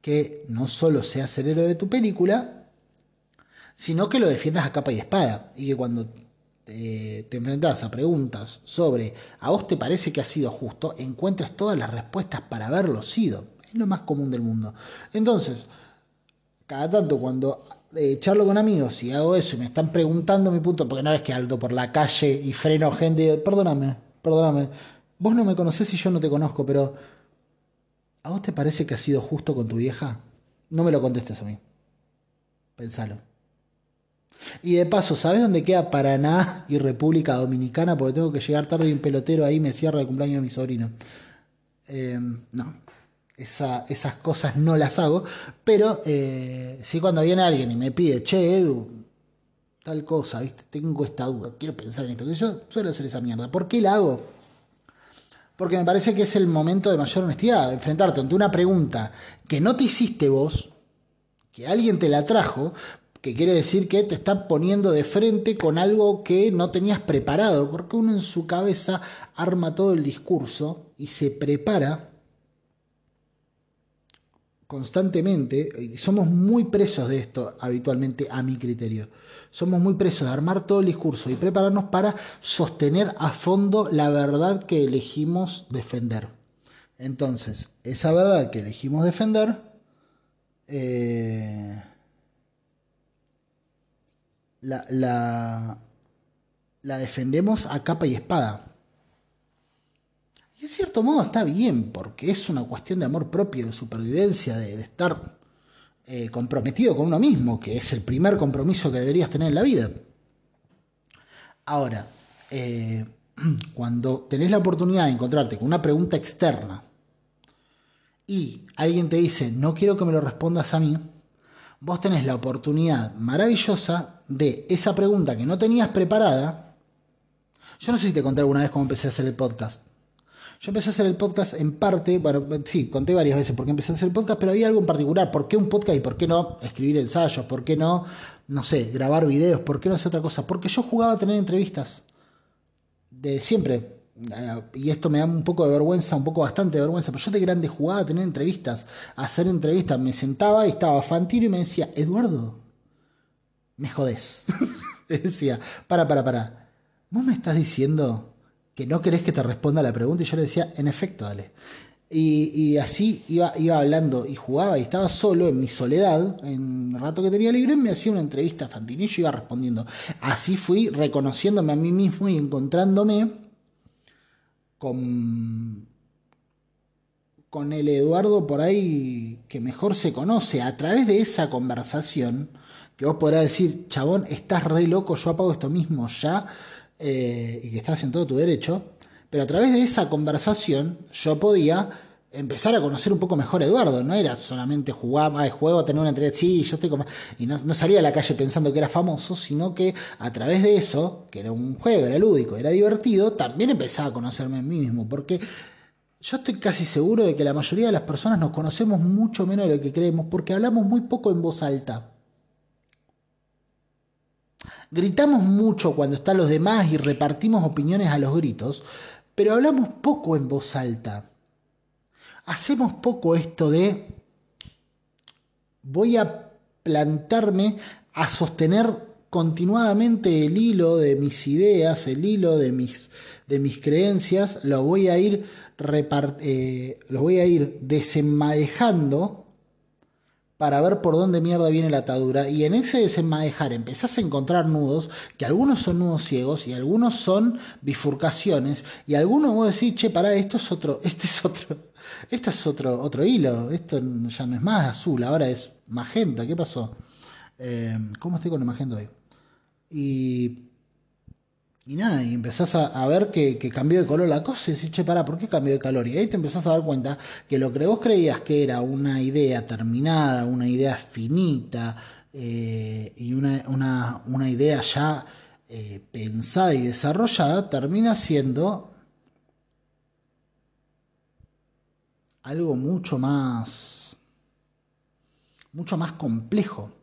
que no solo seas el héroe de tu película, sino que lo defiendas a capa y espada. Y que cuando te, te enfrentas a preguntas sobre a vos te parece que ha sido justo, encuentres todas las respuestas para haberlo sido. Es lo más común del mundo. Entonces, cada tanto cuando eh, charlo con amigos y hago eso y me están preguntando mi punto, porque no es que alto por la calle y freno gente, perdóname, perdóname, vos no me conocés y yo no te conozco, pero ¿a vos te parece que ha sido justo con tu vieja? No me lo contestes a mí. Pensalo. Y de paso, ¿sabes dónde queda Paraná y República Dominicana? Porque tengo que llegar tarde y un pelotero ahí me cierra el cumpleaños de mi sobrino. Eh, no, esas cosas no las hago. Pero eh, sí cuando viene alguien y me pide, che, Edu, tal cosa, ¿viste? tengo esta duda, quiero pensar en esto. Yo suelo hacer esa mierda. ¿Por qué la hago? Porque me parece que es el momento de mayor honestidad, enfrentarte ante una pregunta que no te hiciste vos, que alguien te la trajo, que quiere decir que te está poniendo de frente con algo que no tenías preparado, porque uno en su cabeza arma todo el discurso y se prepara constantemente, y somos muy presos de esto habitualmente a mi criterio, somos muy presos de armar todo el discurso y prepararnos para sostener a fondo la verdad que elegimos defender. Entonces, esa verdad que elegimos defender, eh, la, la, la defendemos a capa y espada. En cierto modo está bien, porque es una cuestión de amor propio, de supervivencia, de, estar eh, comprometido con uno mismo, que es el primer compromiso que deberías tener en la vida. Ahora, eh, cuando tenés la oportunidad de encontrarte con una pregunta externa y alguien te dice, no quiero que me lo respondas a mí, vos tenés la oportunidad maravillosa de esa pregunta que no tenías preparada. Yo no sé si te conté alguna vez cómo empecé a hacer el podcast. Yo empecé a hacer el podcast en parte, bueno, sí, conté varias veces por qué empecé a hacer el podcast, pero había algo en particular. ¿Por qué un podcast y por qué no escribir ensayos? ¿Por qué no, no sé, grabar videos? ¿Por qué no hacer otra cosa? Porque yo jugaba a tener entrevistas. De siempre. Eh, y esto me da un poco de vergüenza, un poco bastante de vergüenza, pero yo de grande jugaba a tener entrevistas, a hacer entrevistas. Me sentaba y estaba Fantino y me decía, Eduardo, me jodés. decía, para, para, para. ¿Vos me estás diciendo que no querés que te responda la pregunta? Y yo le decía, en efecto, dale. Y, así iba, iba hablando y jugaba y estaba solo en mi soledad, en el rato que tenía libre, me hacía una entrevista a Fantino y yo iba respondiendo. Así fui reconociéndome a mí mismo y encontrándome con, con el Eduardo por ahí que mejor se conoce, a través de esa conversación, que vos podrás decir, chabón, estás re loco, yo apago esto mismo ya, eh, y que estás en todo tu derecho, pero a través de esa conversación yo podía empezar a conocer un poco mejor a Eduardo. No era solamente jugar, ah, juego, tener una entrevista, sí, yo estoy como... Y no, no, salía a la calle pensando que era famoso, sino que a través de eso, que era un juego, era lúdico, era divertido, también empezaba a conocerme a mí mismo. Porque yo estoy casi seguro de que la mayoría de las personas nos conocemos mucho menos de lo que creemos, porque hablamos muy poco en voz alta. Gritamos mucho cuando están los demás y repartimos opiniones a los gritos, pero hablamos poco en voz alta. Hacemos poco esto de voy a plantarme a sostener continuadamente el hilo de mis ideas, el hilo de mis, de mis creencias, lo voy a ir, eh, lo voy a ir desenmadejando para ver por dónde mierda viene la atadura. Y en ese desenmadejar empezás a encontrar nudos, que algunos son nudos ciegos y algunos son bifurcaciones, y algunos vos decís, che, pará, esto es otro, este es otro, este es otro, otro hilo, esto ya no es más azul, ahora es magenta, ¿qué pasó? Eh, ¿Cómo estoy con el magenta hoy? Y y nada, y empezás a, ver que, cambió de color la cosa y decís, che, pará, ¿por qué cambió de color? Y ahí te empezás a dar cuenta que lo que vos creías que era una idea terminada, una idea finita eh, y una, una, idea ya eh, pensada y desarrollada, termina siendo algo mucho más, mucho más complejo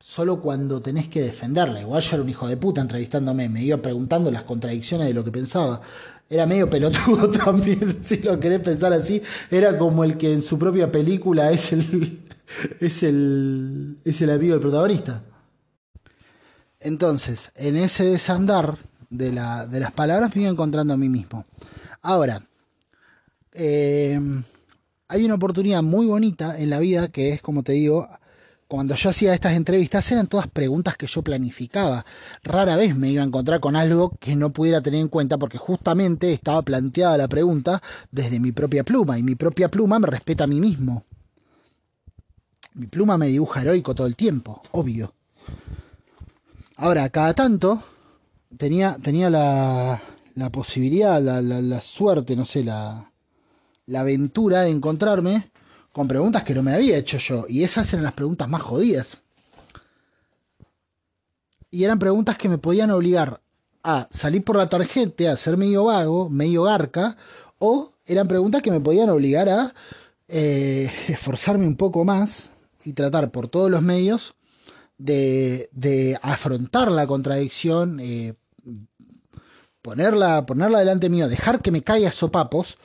solo cuando tenés que defenderla. Igual yo era un hijo de puta entrevistándome, me iba preguntando las contradicciones de lo que pensaba. Era medio pelotudo también, si lo querés pensar así. Era como el que en su propia película es el, es el, es el amigo del protagonista. Entonces, en ese desandar de, la, de las palabras me iba encontrando a mí mismo. Ahora, eh, hay una oportunidad muy bonita en la vida que es, como te digo, cuando yo hacía estas entrevistas eran todas preguntas que yo planificaba. Rara vez me iba a encontrar con algo que no pudiera tener en cuenta porque justamente estaba planteada la pregunta desde mi propia pluma y mi propia pluma me respeta a mí mismo. Mi pluma me dibuja heroico todo el tiempo, obvio. Ahora, cada tanto tenía, tenía la, la posibilidad, la, la, la, suerte, no sé, la, la aventura de encontrarme con preguntas que no me había hecho yo. Y esas eran las preguntas más jodidas. Y eran preguntas que me podían obligar a salir por la tarjeta, a ser medio vago, medio garca, o eran preguntas que me podían obligar a eh, esforzarme un poco más y tratar por todos los medios de, de afrontar la contradicción, eh, ponerla, ponerla delante mío, dejar que me caiga sopapos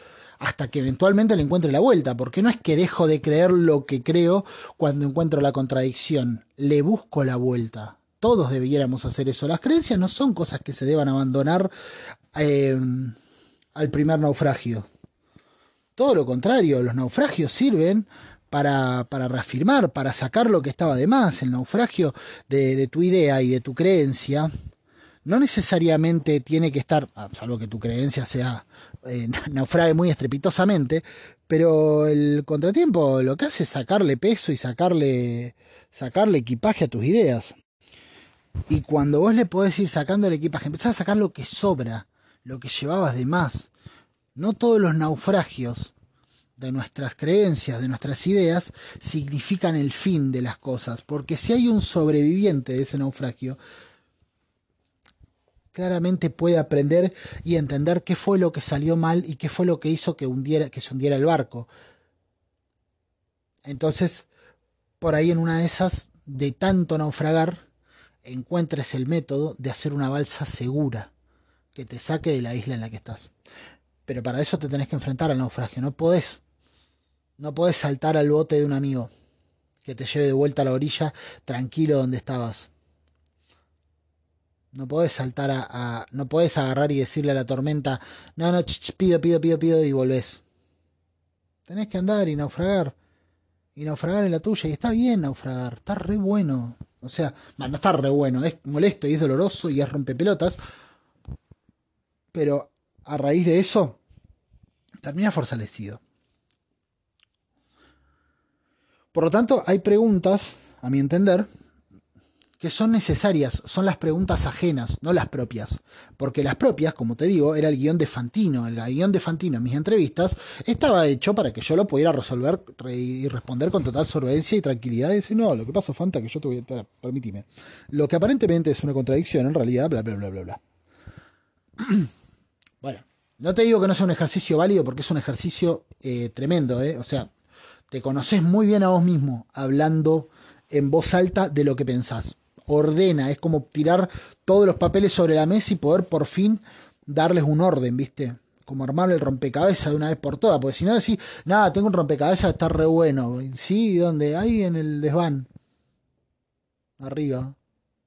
hasta que eventualmente le encuentre la vuelta, porque no es que dejo de creer lo que creo cuando encuentro la contradicción, le busco la vuelta. Todos debiéramos hacer eso. Las creencias no son cosas que se deban abandonar eh, al primer naufragio. Todo lo contrario, los naufragios sirven para, para, reafirmar, para sacar lo que estaba de más. El naufragio de, de tu idea y de tu creencia no necesariamente tiene que estar, ah, salvo que tu creencia sea eh, naufrague muy estrepitosamente, pero el contratiempo lo que hace es sacarle peso y sacarle, sacarle equipaje a tus ideas. Y cuando vos le podés ir sacando el equipaje, empezás a sacar lo que sobra, lo que llevabas de más. No todos los naufragios de nuestras creencias, de nuestras ideas, significan el fin de las cosas, porque si hay un sobreviviente de ese naufragio, claramente puede aprender y entender qué fue lo que salió mal y qué fue lo que hizo que, hundiera, que se hundiera el barco. Entonces, por ahí en una de esas, de tanto naufragar, encuentres el método de hacer una balsa segura que te saque de la isla en la que estás. Pero para eso te tenés que enfrentar al naufragio. No podés, no podés saltar al bote de un amigo que te lleve de vuelta a la orilla tranquilo donde estabas. No podés saltar a, No podés agarrar y decirle a la tormenta, no, no, pido, pido, pido, pido y volvés. Tenés que andar y naufragar. Y naufragar en la tuya. Y está bien naufragar. Está re bueno. O sea, no está re bueno. Es molesto y es doloroso y es rompepelotas. Pero a raíz de eso, termina fortalecido. Por lo tanto, hay preguntas, a mi entender, que son necesarias, son las preguntas ajenas, no las propias. Porque las propias, como te digo, era el guion de Fantino. El guion de Fantino en mis entrevistas estaba hecho para que yo lo pudiera resolver y responder con total solvencia y tranquilidad. Y decir, no, lo que pasa, Fanta, que yo te voy a... permitime. Lo que aparentemente es una contradicción, en realidad, bla, bla, bla, bla, bla. bueno, no te digo que no sea un ejercicio válido porque es un ejercicio eh, tremendo, ¿eh? O sea, te conoces muy bien a vos mismo hablando en voz alta de lo que pensás ordena, es como tirar todos los papeles sobre la mesa y poder por fin darles un orden, ¿viste? Como armar el rompecabezas de una vez por todas, porque si no decís, nada, tengo un rompecabezas, está re bueno. Sí, ¿dónde? Ahí en el desván. Arriba,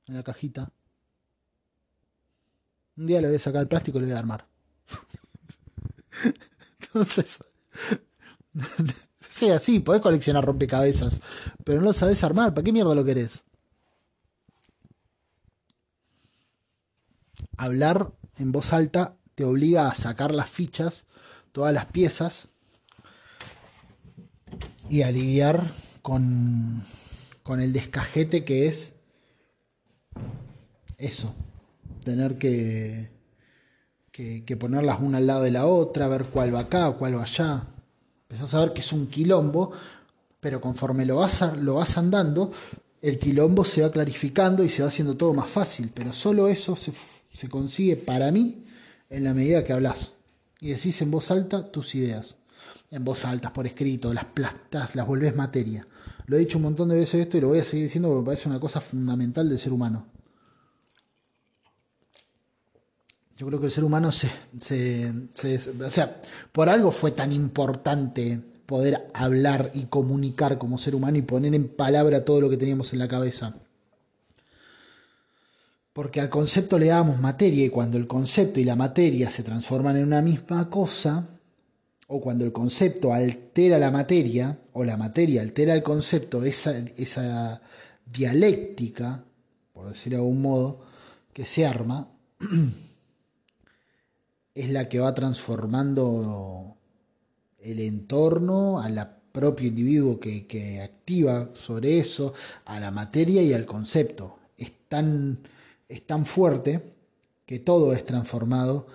en la cajita. Un día le voy a sacar el plástico y le voy a armar. Entonces, sí, así, podés coleccionar rompecabezas, pero no lo sabés armar. ¿Para qué mierda lo querés? Hablar en voz alta te obliga a sacar las fichas, todas las piezas, y a lidiar con, con el descajete que es eso, tener que, que, ponerlas una al lado de la otra, ver cuál va acá, cuál va allá. Empezás a ver que es un quilombo, pero conforme lo vas, lo vas andando, el quilombo se va clarificando y se va haciendo todo más fácil. Pero solo eso se, se consigue para mí en la medida que hablas y decís en voz alta tus ideas. En voz alta, por escrito, las plastas, las volvés materia. Lo he dicho un montón de veces esto y lo voy a seguir diciendo porque me parece una cosa fundamental del ser humano. Yo creo que el ser humano se, se, O sea, por algo fue tan importante poder hablar y comunicar como ser humano y poner en palabra todo lo que teníamos en la cabeza. Porque al concepto le damos materia y cuando el concepto y la materia se transforman en una misma cosa, o cuando el concepto altera la materia, o la materia altera el concepto, esa, esa dialéctica, por decirlo de algún modo, que se arma, es la que va transformando el entorno, a la propio individuo que, que, activa sobre eso, a la materia y al concepto. Es tan fuerte que todo es transformado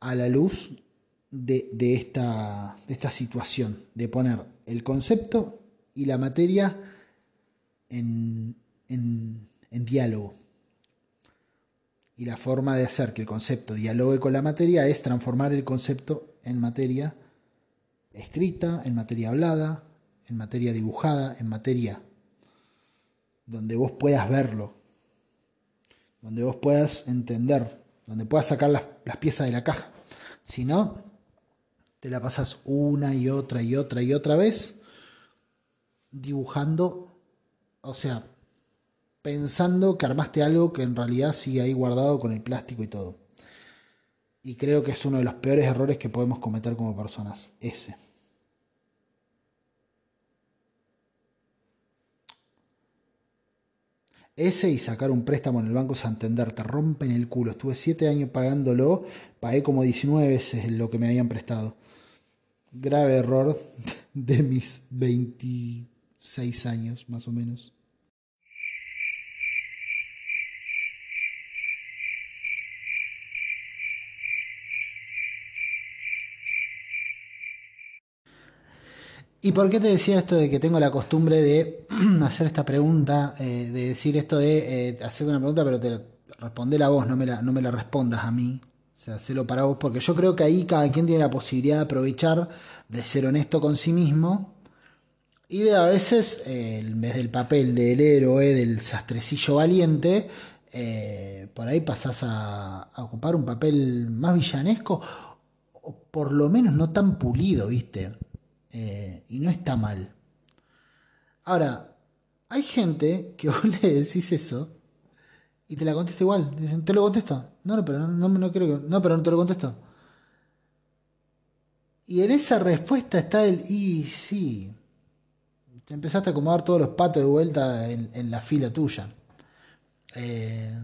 a la luz de, esta, esta, situación, de poner el concepto y la materia en, en, en diálogo. Y la forma de hacer que el concepto dialogue con la materia es transformar el concepto en materia escrita, en materia hablada, en materia dibujada, en materia donde vos puedas verlo, donde vos puedas entender, donde puedas sacar las, piezas de la caja. Si no, te la pasas una y otra y otra y otra vez dibujando, o sea, pensando que armaste algo que en realidad sigue ahí guardado con el plástico y todo. Y creo que es uno de los peores errores que podemos cometer como personas, ese. Ese y sacar un préstamo en el Banco Santander, te rompen el culo. Estuve siete años pagándolo, pagué como 19 veces lo que me habían prestado. Grave error de mis 26 años, más o menos. ¿Y por qué te decía esto de que tengo la costumbre de hacer esta pregunta, eh, de decir esto de eh, hacer una pregunta, pero te responder a vos, no me, la, no me la respondas a mí? O sea, hacelo para vos, porque yo creo que ahí cada quien tiene la posibilidad de aprovechar, de ser honesto con sí mismo y de a veces, eh, en vez del papel del héroe, del sastrecillo valiente, por ahí pasás a, a ocupar un papel más villanesco o por lo menos no tan pulido, ¿viste? Eh, y no está mal. Ahora, hay gente que vos le decís eso y te la contesta igual. Dicen, ¿te lo contesto? No, no, pero no, creo que. No, pero no te lo contesto. Y en esa respuesta está el y sí. Te empezaste a acomodar todos los patos de vuelta en, la fila tuya. Eh,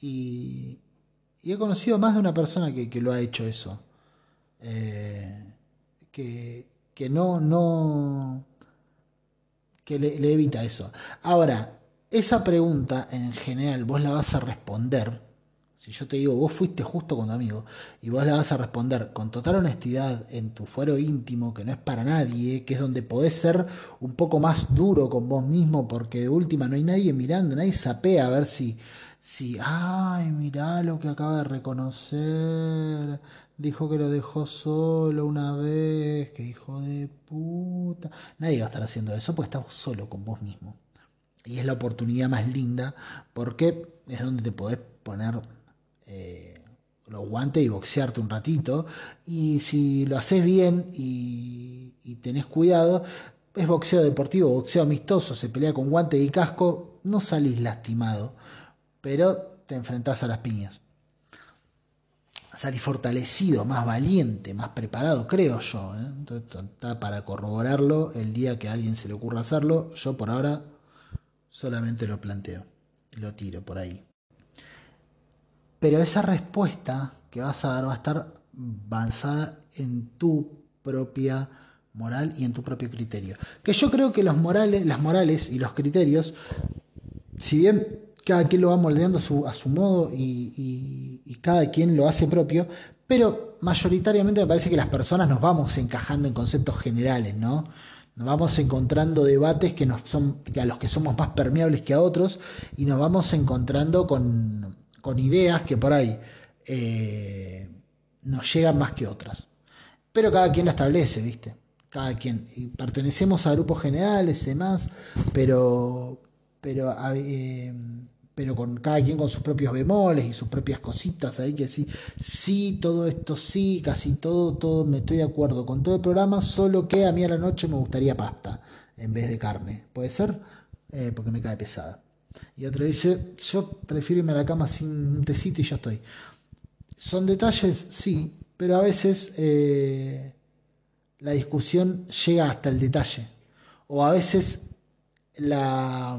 y, he conocido más de una persona que, lo ha hecho eso. Eh, que, que no, no, que le, evita eso. Ahora, esa pregunta en general vos la vas a responder, si yo te digo, vos fuiste justo con tu amigo, y vos la vas a responder con total honestidad en tu fuero íntimo, que no es para nadie, que es donde podés ser un poco más duro con vos mismo, porque de última no hay nadie mirando, nadie sapea a ver si, si, ay, mirá lo que acaba de reconocer, dijo que lo dejó solo una vez, que hijo de puta. Nadie va a estar haciendo eso porque estás solo con vos mismo. Y es la oportunidad más linda porque es donde te podés poner eh, los guantes y boxearte un ratito. Y si lo haces bien y, y tenés cuidado, es boxeo deportivo, boxeo amistoso, se pelea con guante y casco, no salís lastimado, pero te enfrentás a las piñas. Salís fortalecido, más valiente, más preparado, creo yo. ¿eh? está para corroborarlo el día que a alguien se le ocurra hacerlo. Yo por ahora solamente lo planteo, lo tiro por ahí. Pero esa respuesta que vas a dar va a estar basada en tu propia moral y en tu propio criterio. Que yo creo que morales, las morales y los criterios, si bien cada quien lo va moldeando a su, modo y, cada quien lo hace propio, pero mayoritariamente me parece que las personas nos vamos encajando en conceptos generales, ¿no? Nos vamos encontrando debates que nos son, a los que somos más permeables que a otros, y nos vamos encontrando con, con ideas que por ahí eh, nos llegan más que otras. Pero cada quien la establece, ¿viste? cada quien. Y pertenecemos a grupos generales y demás, pero, pero, eh, pero con cada quien con sus propios bemoles y sus propias cositas ahí que sí, sí, todo esto sí, casi todo, todo, me estoy de acuerdo con todo el programa, solo que a mí a la noche me gustaría pasta en vez de carne. ¿Puede ser? Eh, porque me cae pesada. Y otro dice, yo prefiero irme a la cama sin un tecito y ya estoy. Son detalles, sí, pero a veces... Eh, la discusión llega hasta el detalle. O a veces la,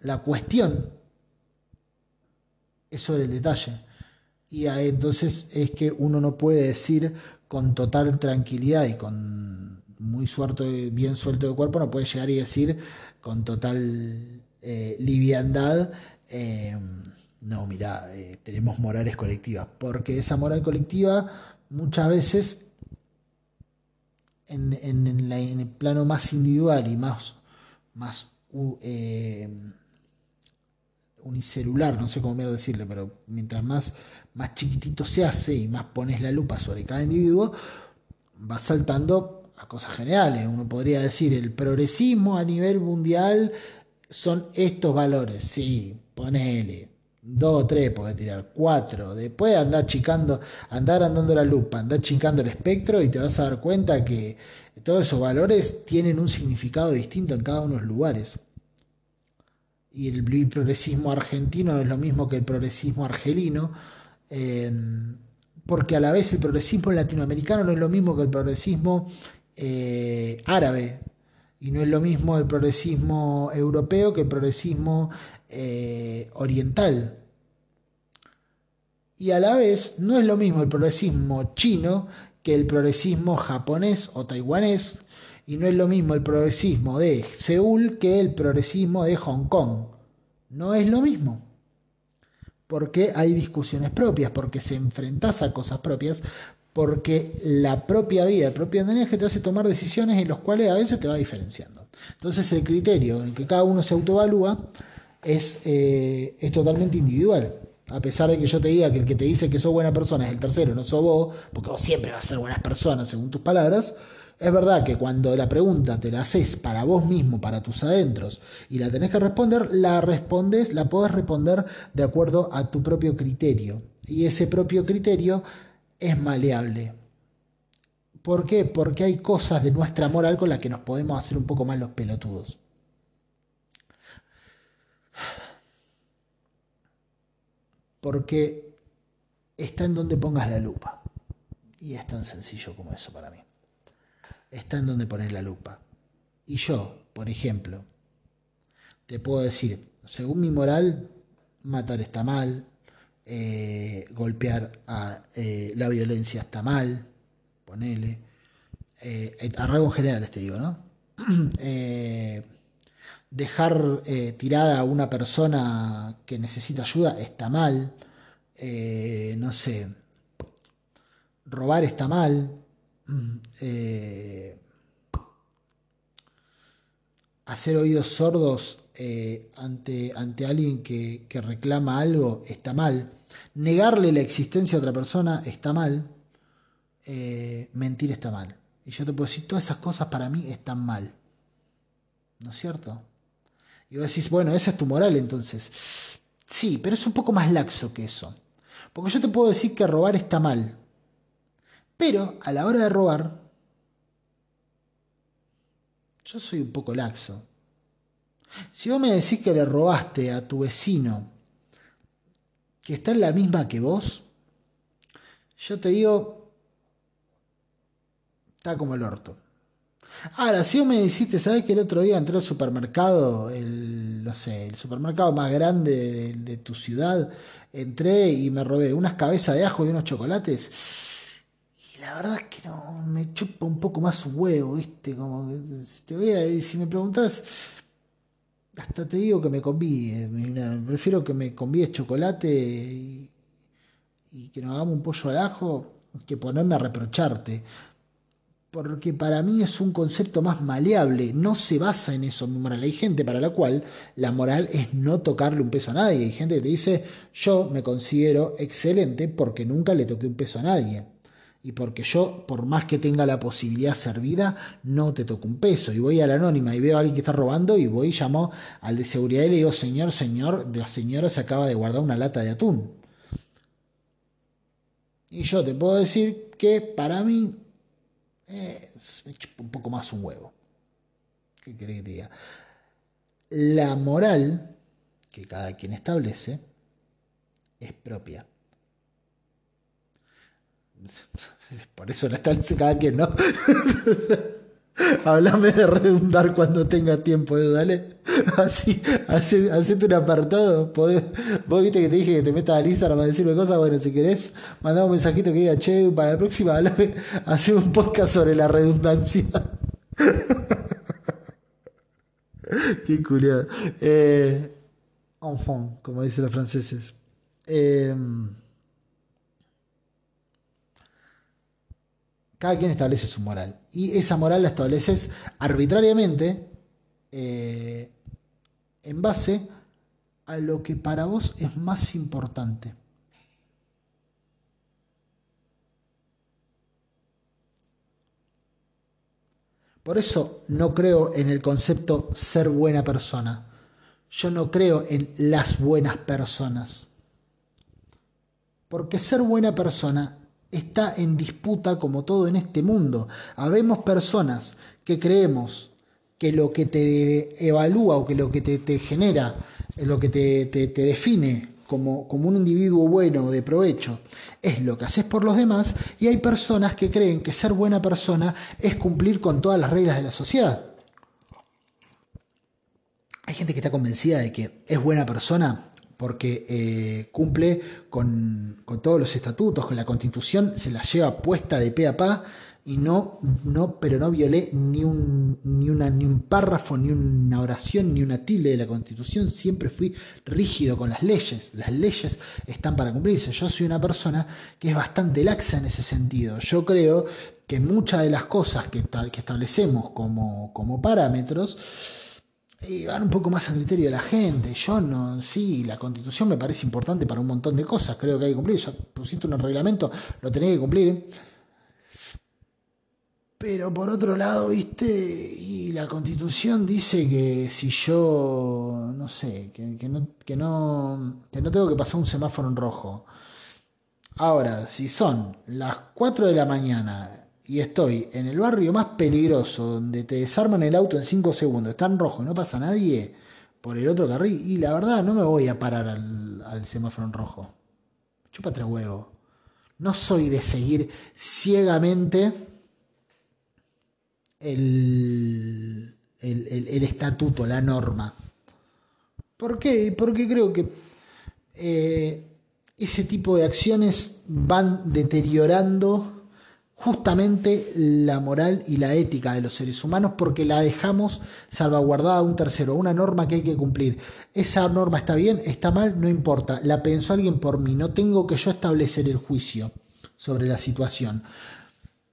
la cuestión es sobre el detalle. Y entonces es que uno no puede decir con total tranquilidad y con muy suelto, bien suelto de cuerpo, no puede llegar y decir con total eh, liviandad, eh, no, mira, eh, tenemos morales colectivas, porque esa moral colectiva muchas veces en, el plano más individual y más, más eh, unicelular, no sé cómo decirle, pero mientras más, más chiquitito se hace y más pones la lupa sobre cada individuo, va saltando a cosas generales. Uno podría decir, el progresismo a nivel mundial son estos valores. Sí, ponele dos o tres puede tirar, cuatro. Después andar chicando, andar andando la lupa, andar chicando el espectro y te vas a dar cuenta que todos esos valores tienen un significado distinto en cada uno de los lugares. Y el progresismo argentino no es lo mismo que el progresismo argelino, em, porque a la vez el progresismo latinoamericano no es lo mismo que el progresismo eh, árabe, y no es lo mismo el progresismo europeo que el progresismo eh, oriental. Y a la vez no es lo mismo el progresismo chino que el progresismo japonés o taiwanés, y no es lo mismo el progresismo de Seúl que el progresismo de Hong Kong. No es lo mismo. Porque hay discusiones propias, porque se enfrentas a cosas propias, porque la propia vida, el propio que te hace tomar decisiones en las cuales a veces te va diferenciando. Entonces el criterio en el que cada uno se autoevalúa es, eh, es totalmente individual. A pesar de que yo te diga que el que te dice que sos buena persona es el tercero, no sos vos, porque vos siempre vas a ser buenas personas según tus palabras, es verdad que cuando la pregunta te la haces para vos mismo, para tus adentros, y la tenés que responder, la respondes, la podés responder de acuerdo a tu propio criterio. Y ese propio criterio es maleable. ¿Por qué? Porque hay cosas de nuestra moral con las que nos podemos hacer un poco más los pelotudos. Porque está en donde pongas la lupa. Y es tan sencillo como eso para mí. Está en donde pones la lupa. Y yo, por ejemplo, te puedo decir, según mi moral, matar está mal, eh, golpear a eh, la violencia está mal, ponele. Eh, a rasgos generales te digo, ¿no? eh, dejar tirada a una persona que necesita ayuda está mal, no sé, robar está mal, eh, hacer oídos sordos ante, ante alguien que, que reclama algo está mal, negarle la existencia a otra persona está mal, mentir está mal. Y yo te puedo decir, todas esas cosas para mí están mal. ¿No es cierto? Y vos decís, bueno, esa es tu moral entonces. Sí, pero es un poco más laxo que eso. Porque yo te puedo decir que robar está mal. Pero a la hora de robar, yo soy un poco laxo. Si vos me decís que le robaste a tu vecino que está en la misma que vos, yo te digo, está como el orto. Ahora, si vos me dijiste, ¿sabes que el otro día entré al supermercado, el, no sé, el supermercado más grande de, tu ciudad, entré y me robé unas cabezas de ajo y unos chocolates? La verdad es que no, me chupa un poco más huevo, ¿viste? Como que te voy a, si me preguntas, hasta te digo que me convides, prefiero que me convides chocolate y, y que nos hagamos un pollo al ajo que ponerme a reprocharte porque para mí es un concepto más maleable, no se basa en eso mi moral. Hay gente para la cual la moral es no tocarle un peso a nadie. Hay gente que te dice, yo me considero excelente porque nunca le toqué un peso a nadie. Y porque yo, por más que tenga la posibilidad servida, no te toco un peso. Y voy a la anónima y veo a alguien que está robando y voy y llamo al de seguridad y le digo, señor, señor, la señora se acaba de guardar una lata de atún. Y yo te puedo decir que para mí es un poco más un huevo. ¿Qué querés que te diga? La moral que cada quien establece es propia. Por eso la establece cada quien, ¿no? Háblame de redundar cuando tenga tiempo, ¿eh? dale. Así, hacete un apartado. vos viste que te dije que te metas al Instagram a decirme cosas. Bueno, si querés, mandame un mensajito que diga, che, para la próxima, hablame, hacer un podcast sobre la redundancia. Qué culiado. Eh, enfant, como dicen los franceses. Eh, Cada quien establece su moral. Y esa moral la estableces arbitrariamente eh, en base a lo que para vos es más importante. Por eso no creo en el concepto ser buena persona. Yo no creo en las buenas personas. Porque ser buena persona está en disputa como todo en este mundo. Habemos personas que creemos que lo que te evalúa o que lo que te, genera, lo que te, define como, como, un individuo bueno o de provecho, es lo que haces por los demás, y hay personas que creen que ser buena persona es cumplir con todas las reglas de la sociedad. Hay gente que está convencida de que es buena persona porque eh, cumple con, todos los estatutos, con la constitución, se la lleva puesta de pe a pa y no, no, pero no violé ni un, ni, un párrafo, ni una oración, ni una tilde de la constitución, siempre fui rígido con las leyes, las leyes están para cumplirse, yo soy una persona que es bastante laxa en ese sentido, yo creo que muchas de las cosas que, que establecemos como, como parámetros, y van un poco más a criterio de la gente. Yo no, sí, la constitución me parece importante para un montón de cosas, creo que hay que cumplir. Ya pusiste un reglamento, lo tenés que cumplir. Pero por otro lado, viste, y la constitución dice que si yo, no sé, que, no, que, no, que no tengo que pasar un semáforo en rojo. Ahora, si son las 4 de la mañana y estoy en el barrio más peligroso, donde te desarman el auto en 5 segundos, está en rojo y no pasa nadie por el otro carril, y la verdad no me voy a parar al, semáforo en rojo. Chupa tres huevos. No soy de seguir ciegamente el, el, estatuto, la norma. ¿Por qué? Porque creo que eh, ese tipo de acciones van deteriorando justamente la moral y la ética de los seres humanos porque la dejamos salvaguardada a un tercero, una norma que hay que cumplir. Esa norma está bien, está mal, no importa, la pensó alguien por mí, no tengo que yo establecer el juicio sobre la situación.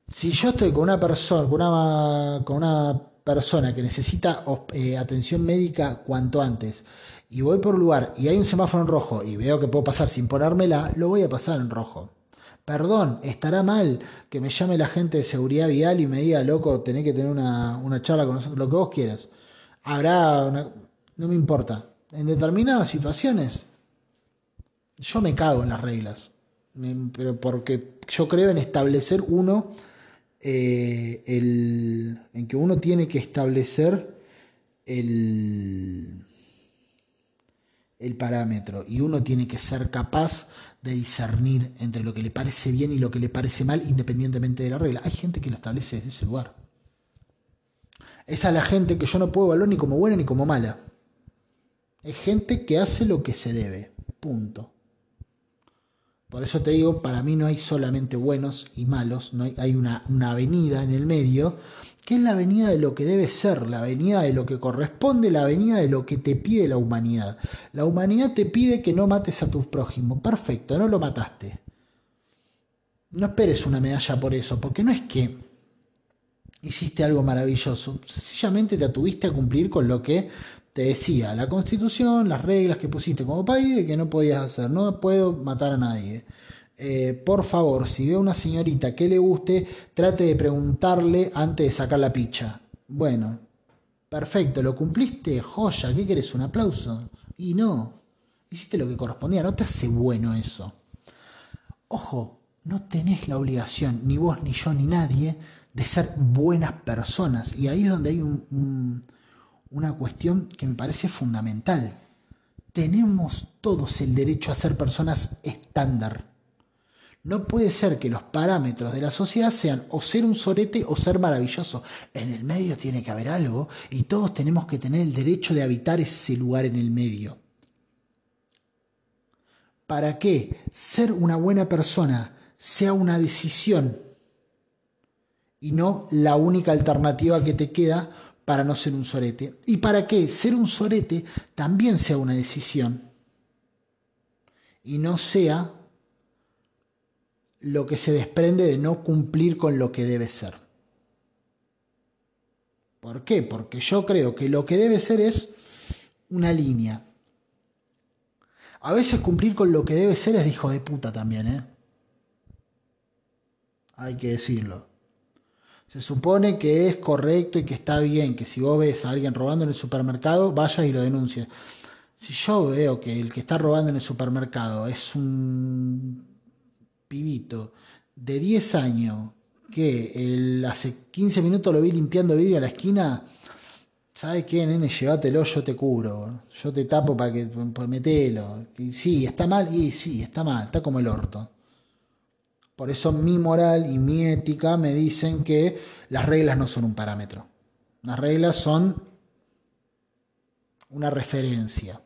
Si yo estoy con una persona, con una, con una persona que necesita eh, atención médica cuanto antes, y voy por un lugar y hay un semáforo en rojo y veo que puedo pasar sin ponérmela, lo voy a pasar en rojo. Perdón, estará mal que me llame la gente de seguridad vial y me diga, loco, tenés que tener una, charla con nosotros, lo que vos quieras. Habrá una... no me importa. En determinadas situaciones, yo me cago en las reglas, pero porque yo creo en establecer uno, eh, el, en que uno tiene que establecer el, el parámetro y uno tiene que ser capaz de discernir entre lo que le parece bien y lo que le parece mal independientemente de la regla. Hay gente que lo establece desde ese lugar. Es la gente que yo no puedo evaluar ni como buena ni como mala. Es gente que hace lo que se debe. Punto. Por eso te digo, para mí no hay solamente buenos y malos, no hay, una, una avenida en el medio, es la avenida de lo que debe ser, la avenida de lo que corresponde, la avenida de lo que te pide la humanidad. La humanidad te pide que no mates a tu prójimo. Perfecto, no lo mataste. No esperes una medalla por eso, porque no es que hiciste algo maravilloso, sencillamente te atuviste a cumplir con lo que te decía la constitución, las reglas que pusiste como país de que no podías hacer, no puedo matar a nadie. Eh, por favor, si ve a una señorita que le guste, trate de preguntarle antes de sacar la picha. Bueno, perfecto, lo cumpliste, joya, ¿qué querés? ¿Un aplauso? Y no, hiciste lo que correspondía, no te hace bueno eso. Ojo, no tenés la obligación, ni vos, ni yo, ni nadie, de ser buenas personas. Y ahí es donde hay una cuestión que me parece fundamental. Tenemos todos el derecho a ser personas estándar. No puede ser que los parámetros de la sociedad sean o ser un sorete o ser maravilloso. En el medio tiene que haber algo y todos tenemos que tener el derecho de habitar ese lugar en el medio. ¿Para qué? Ser una buena persona sea una decisión y no la única alternativa que te queda para no ser un sorete. ¿Y para qué? Ser un sorete también sea una decisión y no sea lo que se desprende de no cumplir con lo que debe ser. ¿Por qué? Porque yo creo que lo que debe ser es una línea. A veces cumplir con lo que debe ser es de hijo de puta también, ¿eh? Hay que decirlo. Se supone que es correcto y que está bien que si vos ves a alguien robando en el supermercado, vayas y lo denuncies. Si yo veo que el que está robando en el supermercado es un pibito de 10 años que hace 15 minutos lo vi limpiando vidrio a la esquina, ¿sabes qué, nene? Llévatelo, yo te cubro. Yo te tapo para que metelo. sí, está mal, y sí, está mal, está como el orto. Por eso mi moral y mi ética me dicen que las reglas no son un parámetro. Las reglas son una referencia,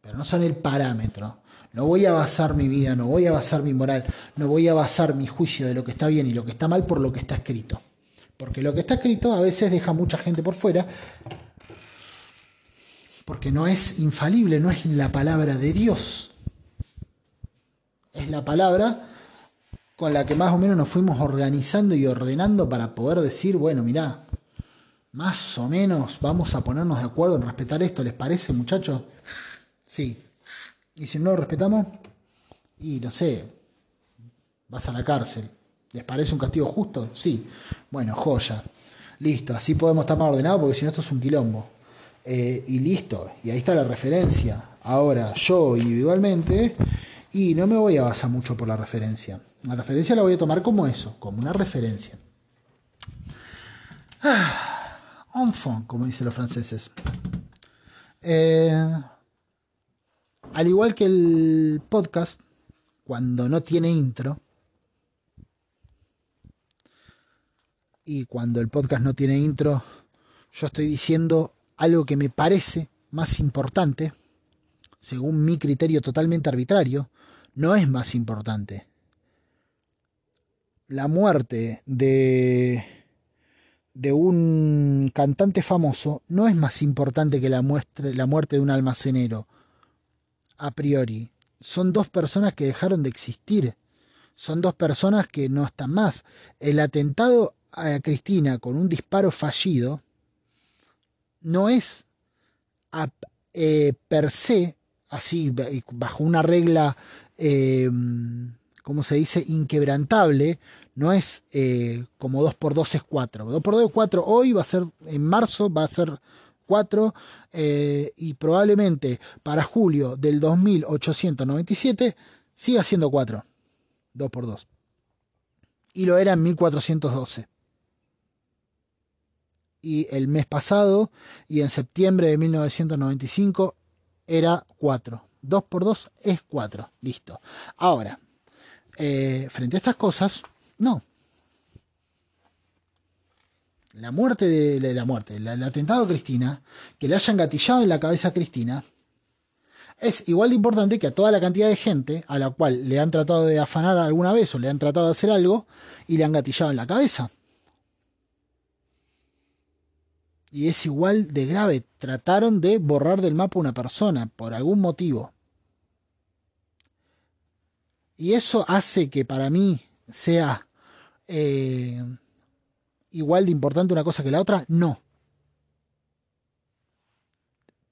pero no son el parámetro. No voy a basar mi vida, no voy a basar mi moral, no voy a basar mi juicio de lo que está bien y lo que está mal por lo que está escrito. Porque lo que está escrito a veces deja mucha gente por fuera, porque no es infalible, no es la palabra de Dios. Es la palabra con la que más o menos nos fuimos organizando y ordenando para poder decir, bueno, mirá, más o menos vamos a ponernos de acuerdo en respetar esto, ¿les parece, muchachos? Sí. Y si no lo respetamos, y no sé, vas a la cárcel. ¿Les parece un castigo justo? Sí. Bueno, joya. Listo, así podemos estar más ordenados porque si no esto es un quilombo. Eh, y listo, y ahí está la referencia. Ahora, yo individualmente, y no me voy a basar mucho por la referencia. La referencia la voy a tomar como eso, como una referencia. Ah, enfant, como dicen los franceses. Eh, al igual que el podcast, cuando no tiene intro, y cuando el podcast no tiene intro, yo estoy diciendo algo que me parece más importante, según mi criterio totalmente arbitrario, no es más importante. La muerte de, de un cantante famoso no es más importante que la, la muerte de un almacenero, a priori. Son dos personas que dejaron de existir. Son dos personas que no están más. El atentado a Cristina con un disparo fallido no es eh, per se, así, bajo una regla, eh, ¿cómo se dice?, inquebrantable, no es eh, como 2 por 2 es 4. 2 por 2 es 4 hoy, va a ser en marzo, va a ser 4 eh, y probablemente para julio del 2897 siga siendo 4. 2 por 2. Y lo era en 1412. Y el mes pasado y en septiembre de 1995 era 4. 2 por 2 es 4. Listo. Ahora, eh, frente a estas cosas, no. La muerte de la muerte, el, atentado a Cristina, que le hayan gatillado en la cabeza a Cristina, es igual de importante que a toda la cantidad de gente a la cual le han tratado de afanar alguna vez o le han tratado de hacer algo y le han gatillado en la cabeza. Y es igual de grave. Trataron de borrar del mapa una persona por algún motivo. Y eso hace que para mí sea eh, igual de importante una cosa que la otra. No.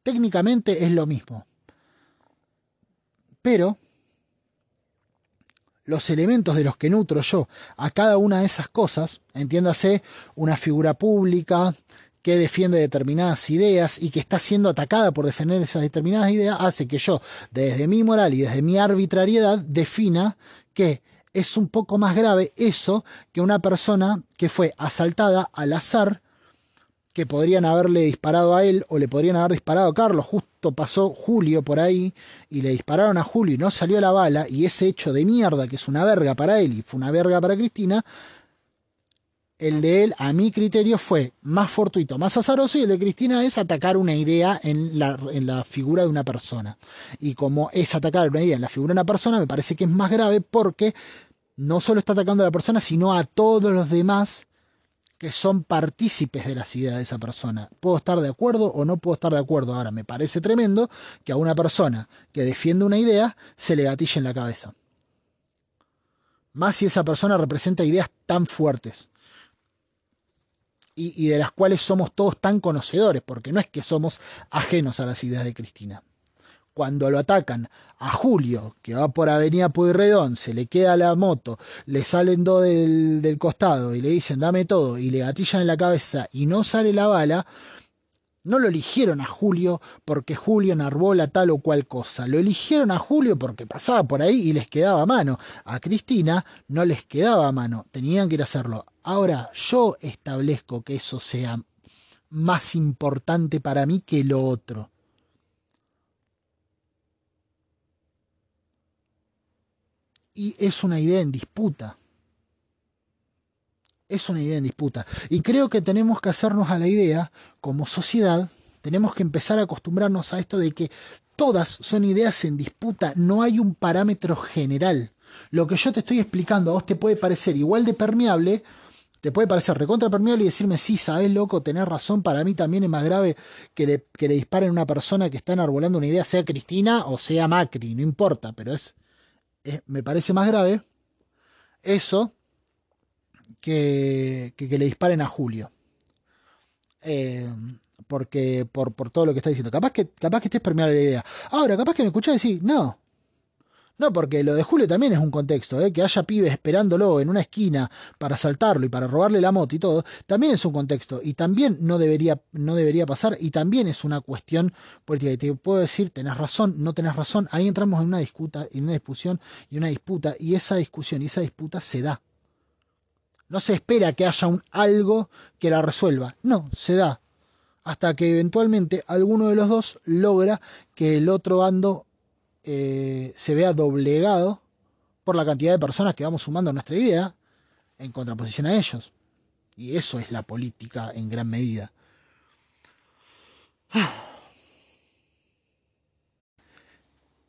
Técnicamente es lo mismo. Pero los elementos de los que nutro yo a cada una de esas cosas, entiéndase una figura pública, que defiende determinadas ideas y que está siendo atacada por defender esas determinadas ideas, hace que yo, desde mi moral y desde mi arbitrariedad, defina que es un poco más grave eso que una persona que fue asaltada al azar, que podrían haberle disparado a él o le podrían haber disparado a Carlos. Justo pasó Julio por ahí y le dispararon a Julio y no salió la bala y ese hecho de mierda que es una verga para él y fue una verga para Cristina, el de él, a mi criterio, fue más fortuito, más azaroso, y el de Cristina es atacar una idea en la, en la, figura de una persona. Y como es atacar una idea en la figura de una persona, me parece que es más grave porque no solo está atacando a la persona, sino a todos los demás que son partícipes de las ideas de esa persona. Puedo estar de acuerdo o no puedo estar de acuerdo. Ahora, me parece tremendo que a una persona que defiende una idea se le gatille en la cabeza. Más si esa persona representa ideas tan fuertes y, de las cuales somos todos tan conocedores, porque no es que somos ajenos a las ideas de Cristina cuando lo atacan a Julio, que va por Avenida Pueyrredón, se le queda la moto, le salen dos del, del, costado y le dicen dame todo y le gatillan en la cabeza y no sale la bala, no lo eligieron a Julio porque Julio enarbola tal o cual cosa, lo eligieron a Julio porque pasaba por ahí y les quedaba mano. A Cristina no les quedaba mano, tenían que ir a hacerlo. Ahora yo establezco que eso sea más importante para mí que lo otro. Y es una idea en disputa. Es una idea en disputa. Y creo que tenemos que hacernos a la idea, como sociedad, tenemos que empezar a acostumbrarnos a esto de que todas son ideas en disputa, no hay un parámetro general. Lo que yo te estoy explicando a vos te puede parecer igual de permeable te puede parecer recontra permeable y decirme, sí, sabes, loco, tenés razón, para mí también es más grave que le, que le disparen a una persona que está enarbolando una idea, sea Cristina o sea Macri, no importa, pero es, me parece más grave eso que, que, le disparen a Julio. Eh, porque por, por, todo lo que está diciendo. Capaz que, capaz que estés permeable la idea. Ahora, capaz que me escuchás y decís, no, no, porque lo de Julio también es un contexto, ¿eh? que haya pibes esperándolo en una esquina para asaltarlo y para robarle la moto y todo, también es un contexto y también no debería, no debería pasar y también es una cuestión política. Y te puedo decir, tenés razón, no tenés razón, ahí entramos en una, disputa, en una discusión y una disputa y esa discusión y esa disputa se da. No se espera que haya un algo que la resuelva, no, se da. Hasta que eventualmente alguno de los dos logra que el otro bando eh, se vea doblegado por la cantidad de personas que vamos sumando a nuestra idea en contraposición a ellos. Y eso es la política en gran medida.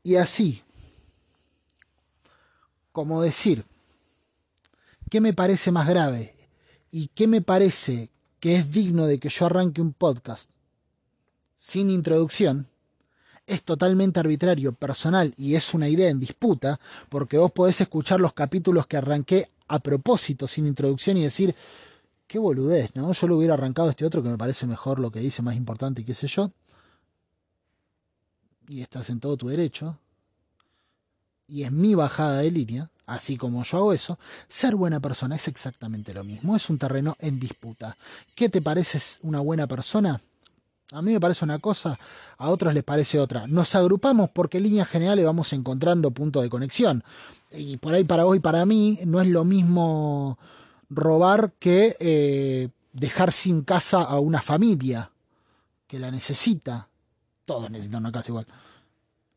Y así, como decir, ¿qué me parece más grave? ¿Y qué me parece que es digno de que yo arranque un podcast sin introducción? Es totalmente arbitrario, personal y es una idea en disputa, porque vos podés escuchar los capítulos que arranqué a propósito, sin introducción y decir, qué boludez, ¿no? Yo lo hubiera arrancado este otro que me parece mejor lo que dice, más importante y qué sé yo. Y estás en todo tu derecho. Y es mi bajada de línea, así como yo hago eso. Ser buena persona es exactamente lo mismo, es un terreno en disputa. ¿Qué te parece una buena persona? A mí me parece una cosa, a otros les parece otra. Nos agrupamos porque en líneas generales vamos encontrando puntos de conexión. Y por ahí para vos y para mí no es lo mismo robar que eh, dejar sin casa a una familia que la necesita. Todos necesitan una casa igual.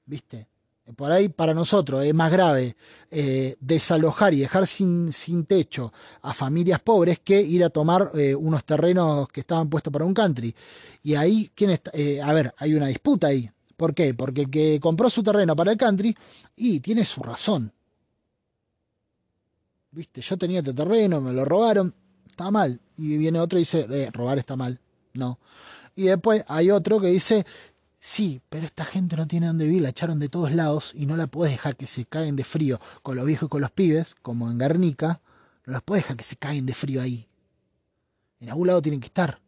¿Viste? Por ahí para nosotros es más grave eh, desalojar y dejar sin, sin, techo a familias pobres que ir a tomar eh, unos terrenos que estaban puestos para un country. Y ahí, ¿quién está? Eh, a ver, hay una disputa ahí. ¿Por qué? Porque el que compró su terreno para el country y tiene su razón. Viste, yo tenía este terreno, me lo robaron, está mal. Y viene otro y dice, robar está mal. No. Y después hay otro que dice, Sí, pero esta gente no tiene dónde vivir, la echaron de todos lados y no la puedes dejar que se caguen de frío con los viejos y con los pibes, como en Guernica. No las puedes dejar que se caguen de frío ahí. En algún lado tienen que estar.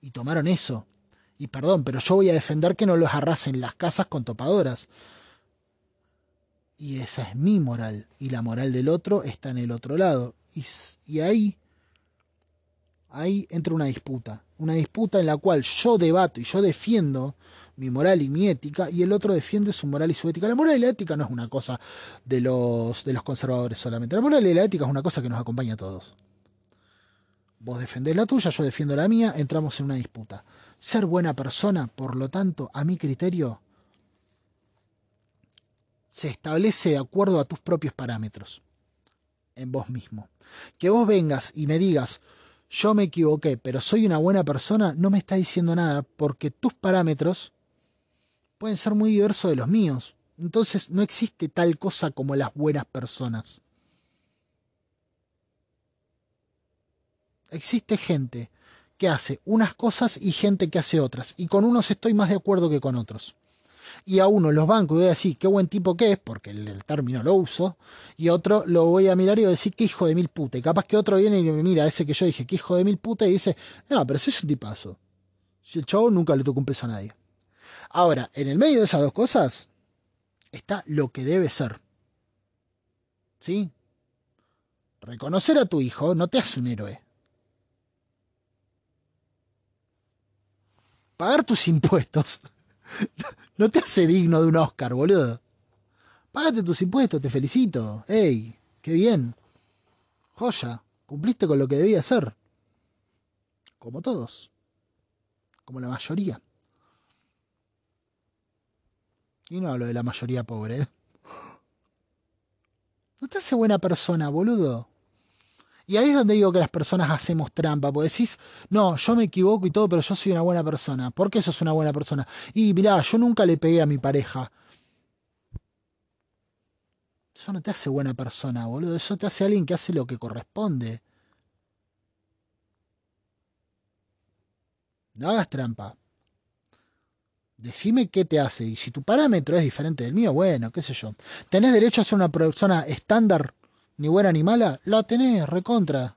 Y tomaron eso. Y perdón, pero yo voy a defender que no los arrasen las casas con topadoras. Y esa es mi moral. Y la moral del otro está en el otro lado. Y, y ahí, ahí entra una disputa. Una disputa en la cual yo debato y yo defiendo mi moral y mi ética, y el otro defiende su moral y su ética. La moral y la ética no es una cosa de los, de los conservadores solamente. La moral y la ética es una cosa que nos acompaña a todos. Vos defendés la tuya, yo defiendo la mía, entramos en una disputa. Ser buena persona, por lo tanto, a mi criterio, se establece de acuerdo a tus propios parámetros, en vos mismo. Que vos vengas y me digas, yo me equivoqué, pero soy una buena persona, no me está diciendo nada, porque tus parámetros pueden ser muy diversos de los míos. Entonces no existe tal cosa como las buenas personas. Existe gente que hace unas cosas y gente que hace otras. Y con unos estoy más de acuerdo que con otros. Y a uno los bancos y voy a decir qué buen tipo que es, porque el, término lo uso, y a otro lo voy a mirar y voy a decir qué hijo de mil puta. Y capaz que otro viene y me mira ese que yo dije qué hijo de mil puta y dice, no, pero ese es un tipazo. Si el chavo nunca le tocó un peso a nadie. Ahora, en el medio de esas dos cosas está lo que debe ser. ¿Sí? Reconocer a tu hijo no te hace un héroe. Pagar tus impuestos no te hace digno de un Oscar, boludo. Págate tus impuestos, te felicito. ¡Ey! ¡Qué bien! Joya, cumpliste con lo que debía hacer. Como todos. Como la mayoría. Y no hablo de la mayoría pobre. No te hace buena persona, boludo. Y ahí es donde digo que las personas hacemos trampa, porque decís, no, yo me equivoco y todo, pero yo soy una buena persona. ¿Por qué sos una buena persona? Y mirá, yo nunca le pegué a mi pareja. Eso no te hace buena persona, boludo. Eso te hace alguien que hace lo que corresponde. No hagas trampa. Decime qué te hace. Y si tu parámetro es diferente del mío, bueno, qué sé yo. ¿Tenés derecho a ser una persona estándar, ni buena ni mala? La tenés, recontra.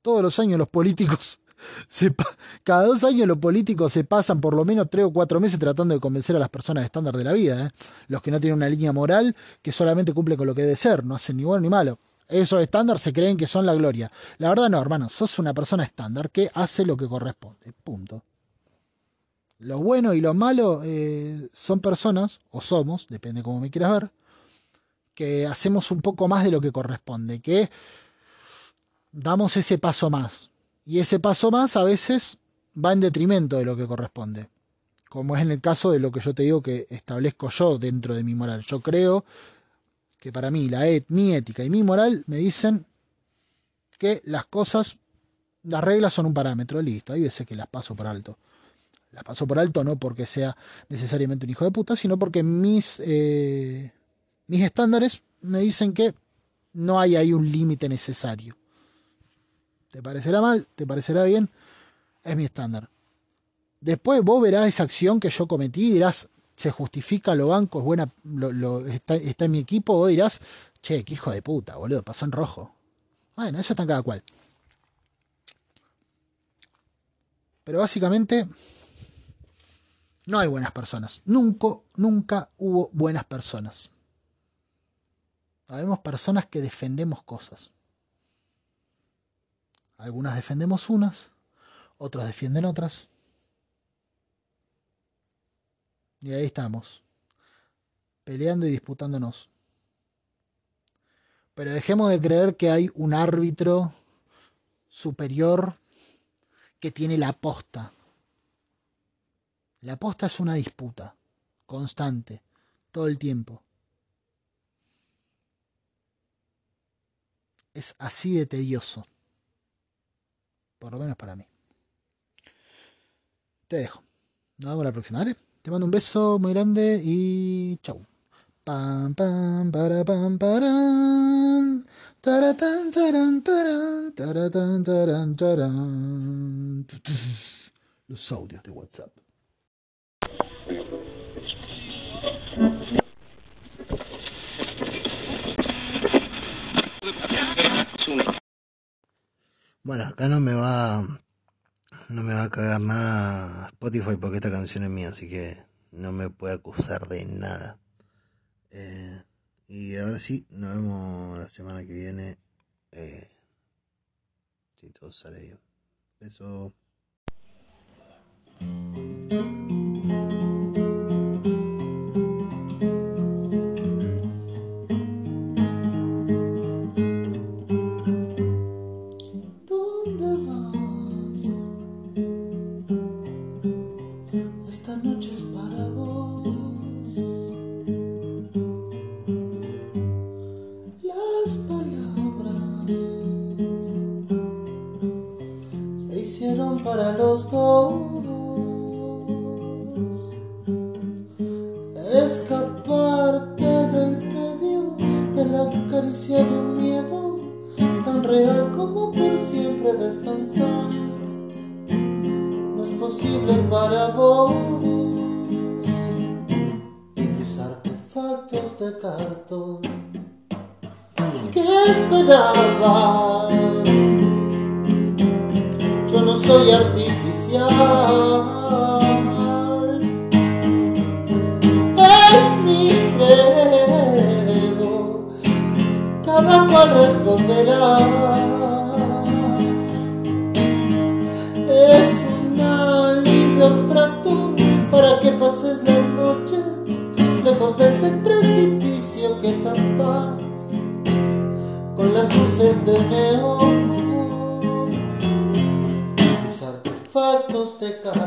Todos los años los políticos, cada dos años los políticos se pasan por lo menos tres o cuatro meses tratando de convencer a las personas estándar de la vida. ¿eh? Los que no tienen una línea moral que solamente cumple con lo que debe ser, no hacen ni bueno ni malo. Esos estándar se creen que son la gloria. La verdad no, hermano, sos una persona estándar que hace lo que corresponde. Punto. Lo bueno y lo malo eh, son personas, o somos, depende cómo me quieras ver, que hacemos un poco más de lo que corresponde, que damos ese paso más. Y ese paso más a veces va en detrimento de lo que corresponde. Como es en el caso de lo que yo te digo que establezco yo dentro de mi moral. Yo creo que para mí la et, mi ética y mi moral me dicen que las cosas, las reglas son un parámetro, listo. Hay veces que las paso por alto la paso por alto no porque sea necesariamente un hijo de puta, sino porque mis, eh, mis estándares me dicen que no hay ahí un límite necesario. ¿Te parecerá mal? ¿Te parecerá bien? Es mi estándar. Después vos verás esa acción que yo cometí y dirás, se justifica, lo banco, es buena, lo, está, está, en mi equipo, vos dirás, che, qué hijo de puta, boludo, pasó en rojo. Bueno, eso está en cada cual. Pero básicamente no hay buenas personas. Nunca, nunca hubo buenas personas. Habemos personas que defendemos cosas. Algunas defendemos unas, otros defienden otras. Y ahí estamos, peleando y disputándonos. Pero dejemos de creer que hay un árbitro superior que tiene la posta. La posta es una disputa constante, todo el tiempo. Es así de tedioso. Por lo menos para mí. Te dejo. Nos vemos la próxima, ¿vale? Te mando un beso muy grande y chau. Pam, pam, para, pam, paran. Taratán, taran, taran, taratán, taran, taran. Los audios de WhatsApp. Bueno, acá no me va no me va a cagar nada Spotify porque esta canción es mía, así que no me puede acusar de nada. Eh, y ahora sí, nos vemos la semana que viene. Eh, si todo sale bien. Eso. Para los dos. Escaparte del tedio, de la caricia de un miedo tan real como por siempre descansar. No es posible para vos y tus artefactos de cartón. ¿Qué esperabas? Soy artificial. En mi credo, cada cual responderá. Es un alivio abstracto para que pases la noche lejos de ese precipicio que tapas con las luces de neón. Artefactos